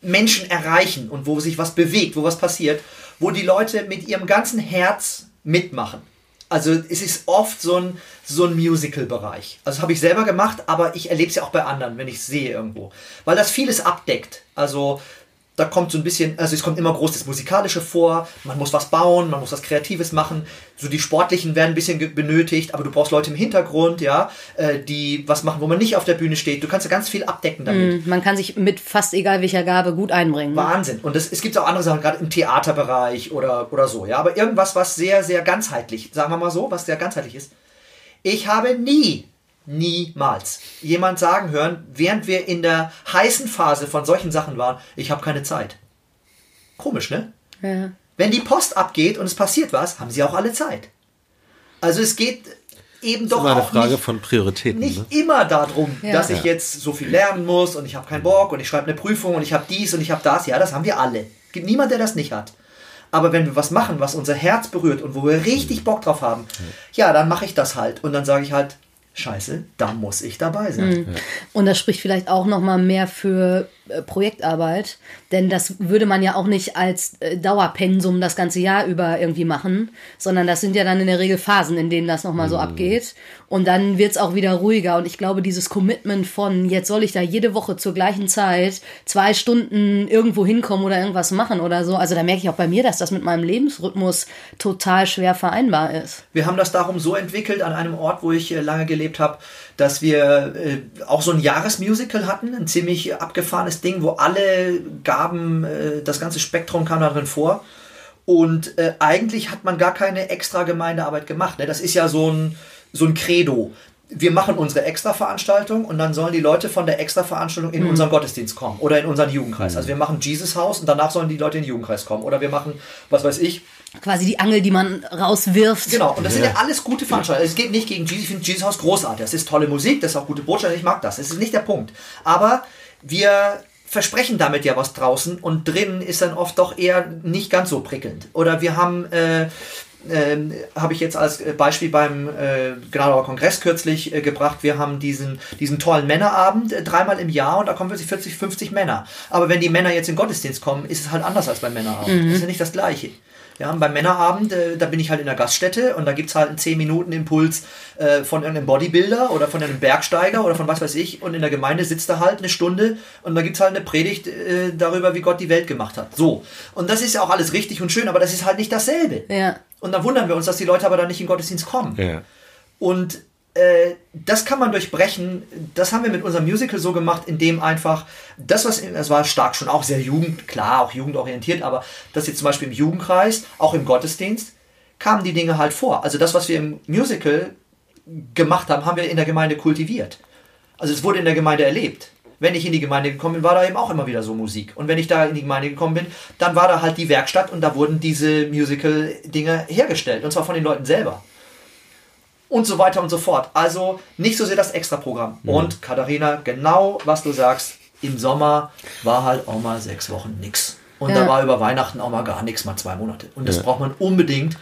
Menschen erreichen und wo sich was bewegt, wo was passiert, wo die Leute mit ihrem ganzen Herz mitmachen. Also es ist oft so ein, so ein Musical-Bereich. Also habe ich selber gemacht, aber ich erlebe es ja auch bei anderen, wenn ich es sehe irgendwo. Weil das vieles abdeckt. Also da kommt so ein bisschen, also es kommt immer groß das Musikalische vor, man muss was bauen, man muss was Kreatives machen, so die Sportlichen werden ein bisschen benötigt, aber du brauchst Leute im Hintergrund, ja, äh, die was machen, wo man nicht auf der Bühne steht. Du kannst ja ganz viel abdecken damit. Mm, man kann sich mit fast egal welcher Gabe gut einbringen. Wahnsinn. Und das, es gibt auch andere Sachen, gerade im Theaterbereich oder, oder so, ja, aber irgendwas, was sehr, sehr ganzheitlich, sagen wir mal so, was sehr ganzheitlich ist. Ich habe nie niemals jemand sagen hören, während wir in der heißen Phase von solchen Sachen waren, ich habe keine Zeit. Komisch, ne? Ja. Wenn die Post abgeht und es passiert was, haben sie auch alle Zeit. Also es geht eben doch immer eine Frage nicht, von Prioritäten. Nicht ne? immer darum, ja. dass ich jetzt so viel lernen muss und ich habe keinen Bock und ich schreibe eine Prüfung und ich habe dies und ich habe das. Ja, das haben wir alle. Gibt niemand, der das nicht hat. Aber wenn wir was machen, was unser Herz berührt und wo wir richtig Bock drauf haben, ja, dann mache ich das halt. Und dann sage ich halt, Scheiße, da muss ich dabei sein. Mhm. Und das spricht vielleicht auch noch mal mehr für Projektarbeit, denn das würde man ja auch nicht als äh, Dauerpensum das ganze Jahr über irgendwie machen, sondern das sind ja dann in der Regel Phasen, in denen das nochmal so mhm. abgeht. Und dann wird es auch wieder ruhiger. Und ich glaube, dieses Commitment von, jetzt soll ich da jede Woche zur gleichen Zeit zwei Stunden irgendwo hinkommen oder irgendwas machen oder so. Also da merke ich auch bei mir, dass das mit meinem Lebensrhythmus total schwer vereinbar ist. Wir haben das darum so entwickelt an einem Ort, wo ich äh, lange gelebt habe, dass wir äh, auch so ein Jahresmusical hatten, ein ziemlich abgefahrenes Ding, wo alle Gaben, äh, das ganze Spektrum kam da drin vor. Und äh, eigentlich hat man gar keine extra Gemeindearbeit gemacht. Ne? Das ist ja so ein, so ein Credo. Wir machen unsere Extra-Veranstaltung und dann sollen die Leute von der Extra-Veranstaltung in mhm. unseren Gottesdienst kommen oder in unseren Jugendkreis. Mhm. Also wir machen Jesus Haus und danach sollen die Leute in den Jugendkreis kommen. Oder wir machen, was weiß ich, quasi die Angel, die man rauswirft. Genau, und das ja. sind ja alles gute Veranstaltungen. Es geht nicht gegen Jesus, ich finde Jesus Haus großartig. Das ist tolle Musik, das ist auch gute Botschaft, ich mag das. Das ist nicht der Punkt. Aber wir versprechen damit ja was draußen und drinnen ist dann oft doch eher nicht ganz so prickelnd. Oder wir haben äh, ähm, habe ich jetzt als Beispiel beim äh, Gnadauer Kongress kürzlich äh, gebracht. Wir haben diesen, diesen tollen Männerabend äh, dreimal im Jahr und da kommen wirklich 40, 50 Männer. Aber wenn die Männer jetzt in den Gottesdienst kommen, ist es halt anders als beim Männerabend. Mhm. Das ist ja nicht das Gleiche. Ja, beim Männerabend, äh, da bin ich halt in der Gaststätte und da gibt es halt einen 10 Minuten Impuls äh, von irgendeinem Bodybuilder oder von einem Bergsteiger oder von was weiß ich und in der Gemeinde sitzt er halt eine Stunde und da gibt es halt eine Predigt äh, darüber, wie Gott die Welt gemacht hat. So. Und das ist ja auch alles richtig und schön, aber das ist halt nicht dasselbe. Ja. Und dann wundern wir uns, dass die Leute aber dann nicht in den Gottesdienst kommen. Ja. Und das kann man durchbrechen. Das haben wir mit unserem Musical so gemacht, indem einfach das, was, das war stark schon auch sehr jugend, klar, auch jugendorientiert, aber das jetzt zum Beispiel im Jugendkreis, auch im Gottesdienst, kamen die Dinge halt vor. Also das, was wir im Musical gemacht haben, haben wir in der Gemeinde kultiviert. Also es wurde in der Gemeinde erlebt. Wenn ich in die Gemeinde gekommen bin, war da eben auch immer wieder so Musik. Und wenn ich da in die Gemeinde gekommen bin, dann war da halt die Werkstatt und da wurden diese Musical-Dinge hergestellt. Und zwar von den Leuten selber und so weiter und so fort. Also nicht so sehr das Extraprogramm. Mhm. Und Katharina, genau was du sagst, im Sommer war halt auch mal sechs Wochen nichts. Und ja. da war über Weihnachten auch mal gar nichts, mal zwei Monate. Und das ja. braucht man unbedingt.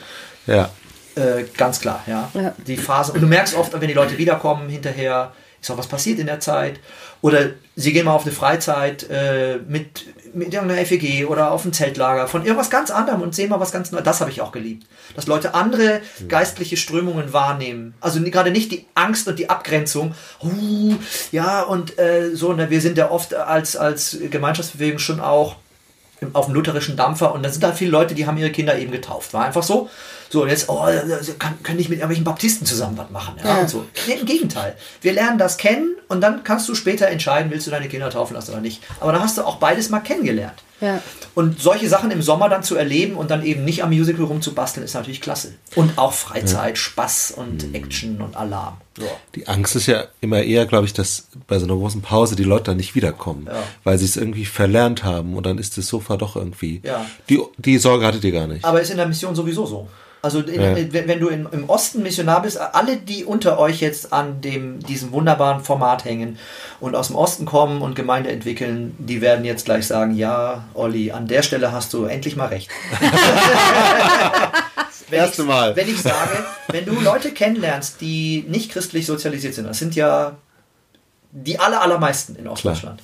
Ja. Äh, ganz klar, ja. ja. Die Phase. Und du merkst oft, wenn die Leute wiederkommen hinterher, ist auch was passiert in der Zeit. Oder sie gehen mal auf eine Freizeit äh, mit, mit irgendeiner FEG oder auf ein Zeltlager von irgendwas ganz anderem und sehen mal was ganz Neues. Das habe ich auch geliebt. Dass Leute andere geistliche Strömungen wahrnehmen. Also gerade nicht die Angst und die Abgrenzung. Uh, ja, und äh, so, ne, wir sind ja oft als, als Gemeinschaftsbewegung schon auch auf dem lutherischen Dampfer und da sind da viele Leute, die haben ihre Kinder eben getauft. War einfach so. So, und jetzt, oh, kann, kann ich mit irgendwelchen Baptisten zusammen was machen. Ja, ja. so. Nee, Im Gegenteil. Wir lernen das kennen und dann kannst du später entscheiden, willst du deine Kinder taufen lassen oder nicht. Aber dann hast du auch beides mal kennengelernt. Ja. Und solche Sachen im Sommer dann zu erleben und dann eben nicht am Musical rumzubasteln, ist natürlich klasse. Und auch Freizeit, ja. Spaß und mhm. Action und Alarm. So. Die Angst ist ja immer eher, glaube ich, dass bei so einer großen Pause die Leute dann nicht wiederkommen, ja. weil sie es irgendwie verlernt haben und dann ist das Sofa doch irgendwie. Ja. Die, die Sorge hattet ihr gar nicht. Aber ist in der Mission sowieso so. Also in, ja. wenn, du in, im Osten Missionar bist, alle, die unter euch jetzt an dem, diesem wunderbaren Format hängen und aus dem Osten kommen und Gemeinde entwickeln, die werden jetzt gleich sagen, ja, Olli, an der Stelle hast du endlich mal recht. *laughs* wenn Erste ich, Mal. Wenn ich sage, wenn du Leute kennenlernst, die nicht christlich sozialisiert sind, das sind ja die aller, allermeisten in Ostdeutschland,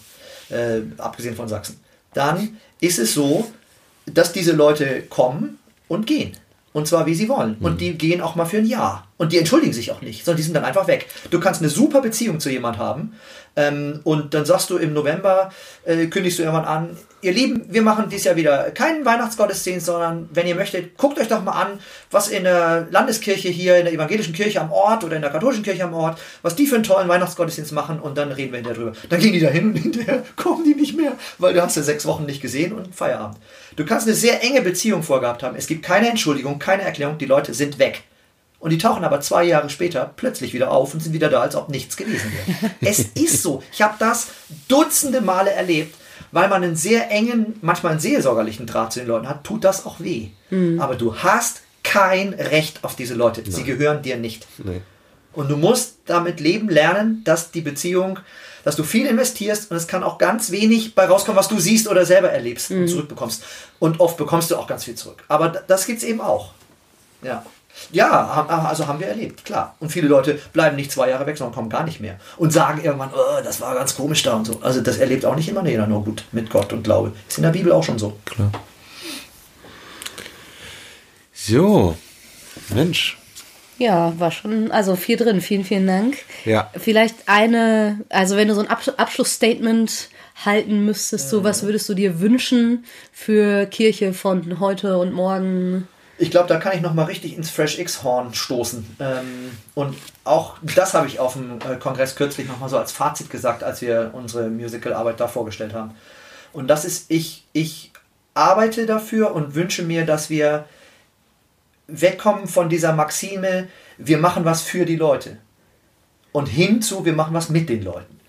äh, abgesehen von Sachsen, dann ist es so, dass diese Leute kommen und gehen. Und zwar wie sie wollen. Und mhm. die gehen auch mal für ein Jahr. Und die entschuldigen sich auch nicht, sondern die sind dann einfach weg. Du kannst eine super Beziehung zu jemand haben. Ähm, und dann sagst du im November, äh, kündigst du irgendwann an, ihr Lieben, wir machen dieses Jahr wieder keinen Weihnachtsgottesdienst, sondern wenn ihr möchtet, guckt euch doch mal an, was in der Landeskirche hier, in der evangelischen Kirche am Ort oder in der katholischen Kirche am Ort, was die für einen tollen Weihnachtsgottesdienst machen und dann reden wir hinterher drüber. Dann gehen die da hin und hinterher *laughs* kommen die nicht mehr, weil du hast ja sechs Wochen nicht gesehen und Feierabend. Du kannst eine sehr enge Beziehung vorgehabt haben. Es gibt keine Entschuldigung, keine Erklärung. Die Leute sind weg. Und die tauchen aber zwei Jahre später plötzlich wieder auf und sind wieder da, als ob nichts gewesen wäre. *laughs* es ist so. Ich habe das dutzende Male erlebt, weil man einen sehr engen, manchmal einen seelsorgerlichen Draht zu den Leuten hat, tut das auch weh. Mhm. Aber du hast kein Recht auf diese Leute. Nein. Sie gehören dir nicht. Nee. Und du musst damit leben lernen, dass die Beziehung dass du viel investierst und es kann auch ganz wenig bei rauskommen, was du siehst oder selber erlebst mhm. und zurückbekommst. Und oft bekommst du auch ganz viel zurück. Aber das gibt es eben auch. Ja. Ja, also haben wir erlebt, klar. Und viele Leute bleiben nicht zwei Jahre weg, sondern kommen gar nicht mehr. Und sagen irgendwann, oh, das war ganz komisch da und so. Also das erlebt auch nicht immer jeder nur gut mit Gott und Glaube. Ist in der Bibel auch schon so. Klar. So, Mensch, ja, war schon, also viel drin. Vielen, vielen Dank. Ja. Vielleicht eine, also wenn du so ein Abschlussstatement halten müsstest, so was würdest du dir wünschen für Kirche von heute und morgen? Ich glaube, da kann ich noch mal richtig ins Fresh X Horn stoßen. Ähm, und auch das habe ich auf dem äh, Kongress kürzlich noch mal so als Fazit gesagt, als wir unsere Musical-Arbeit da vorgestellt haben. Und das ist, ich, ich arbeite dafür und wünsche mir, dass wir wegkommen von dieser Maxime, wir machen was für die Leute. Und hinzu, wir machen was mit den Leuten.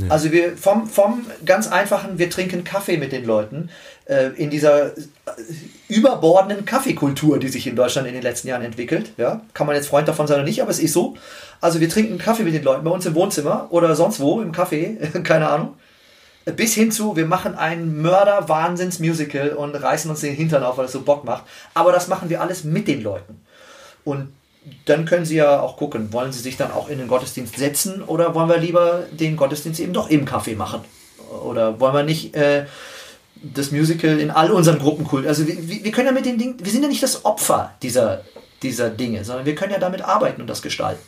Ja. Also wir vom, vom ganz einfachen, wir trinken Kaffee mit den Leuten, äh, in dieser äh, überbordenden Kaffeekultur, die sich in Deutschland in den letzten Jahren entwickelt. Ja? Kann man jetzt Freund davon sein oder nicht, aber es ist so. Also wir trinken Kaffee mit den Leuten bei uns im Wohnzimmer oder sonst wo im Café, *laughs* keine Ahnung. bis hin zu, wir machen ein Mörder-Wahnsinns-Musical und reißen uns den Hintern auf, weil es so Bock macht. Aber das machen wir alles mit den Leuten. Und dann können Sie ja auch gucken, wollen Sie sich dann auch in den Gottesdienst setzen oder wollen wir lieber den Gottesdienst eben doch im Café machen? Oder wollen wir nicht äh, das Musical in all unseren Gruppenkult, also wir, wir können ja mit den Dingen, wir sind ja nicht das Opfer dieser, dieser Dinge, sondern wir können ja damit arbeiten und das gestalten.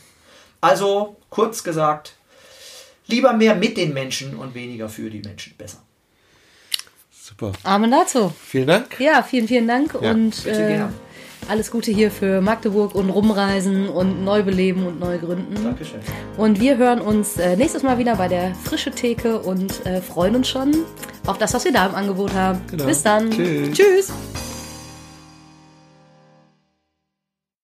Also, kurz gesagt, lieber mehr mit den Menschen und weniger für die Menschen. Besser. Super. Amen dazu. Vielen Dank. Ja, vielen, vielen Dank. Ja. Und äh, alles Gute hier für Magdeburg und Rumreisen und Neubeleben und Neugründen. Dankeschön. Und wir hören uns äh, nächstes Mal wieder bei der Frische Theke und äh, freuen uns schon auf das, was wir da im Angebot haben. Genau. Bis dann. Tschüss. Tschüss.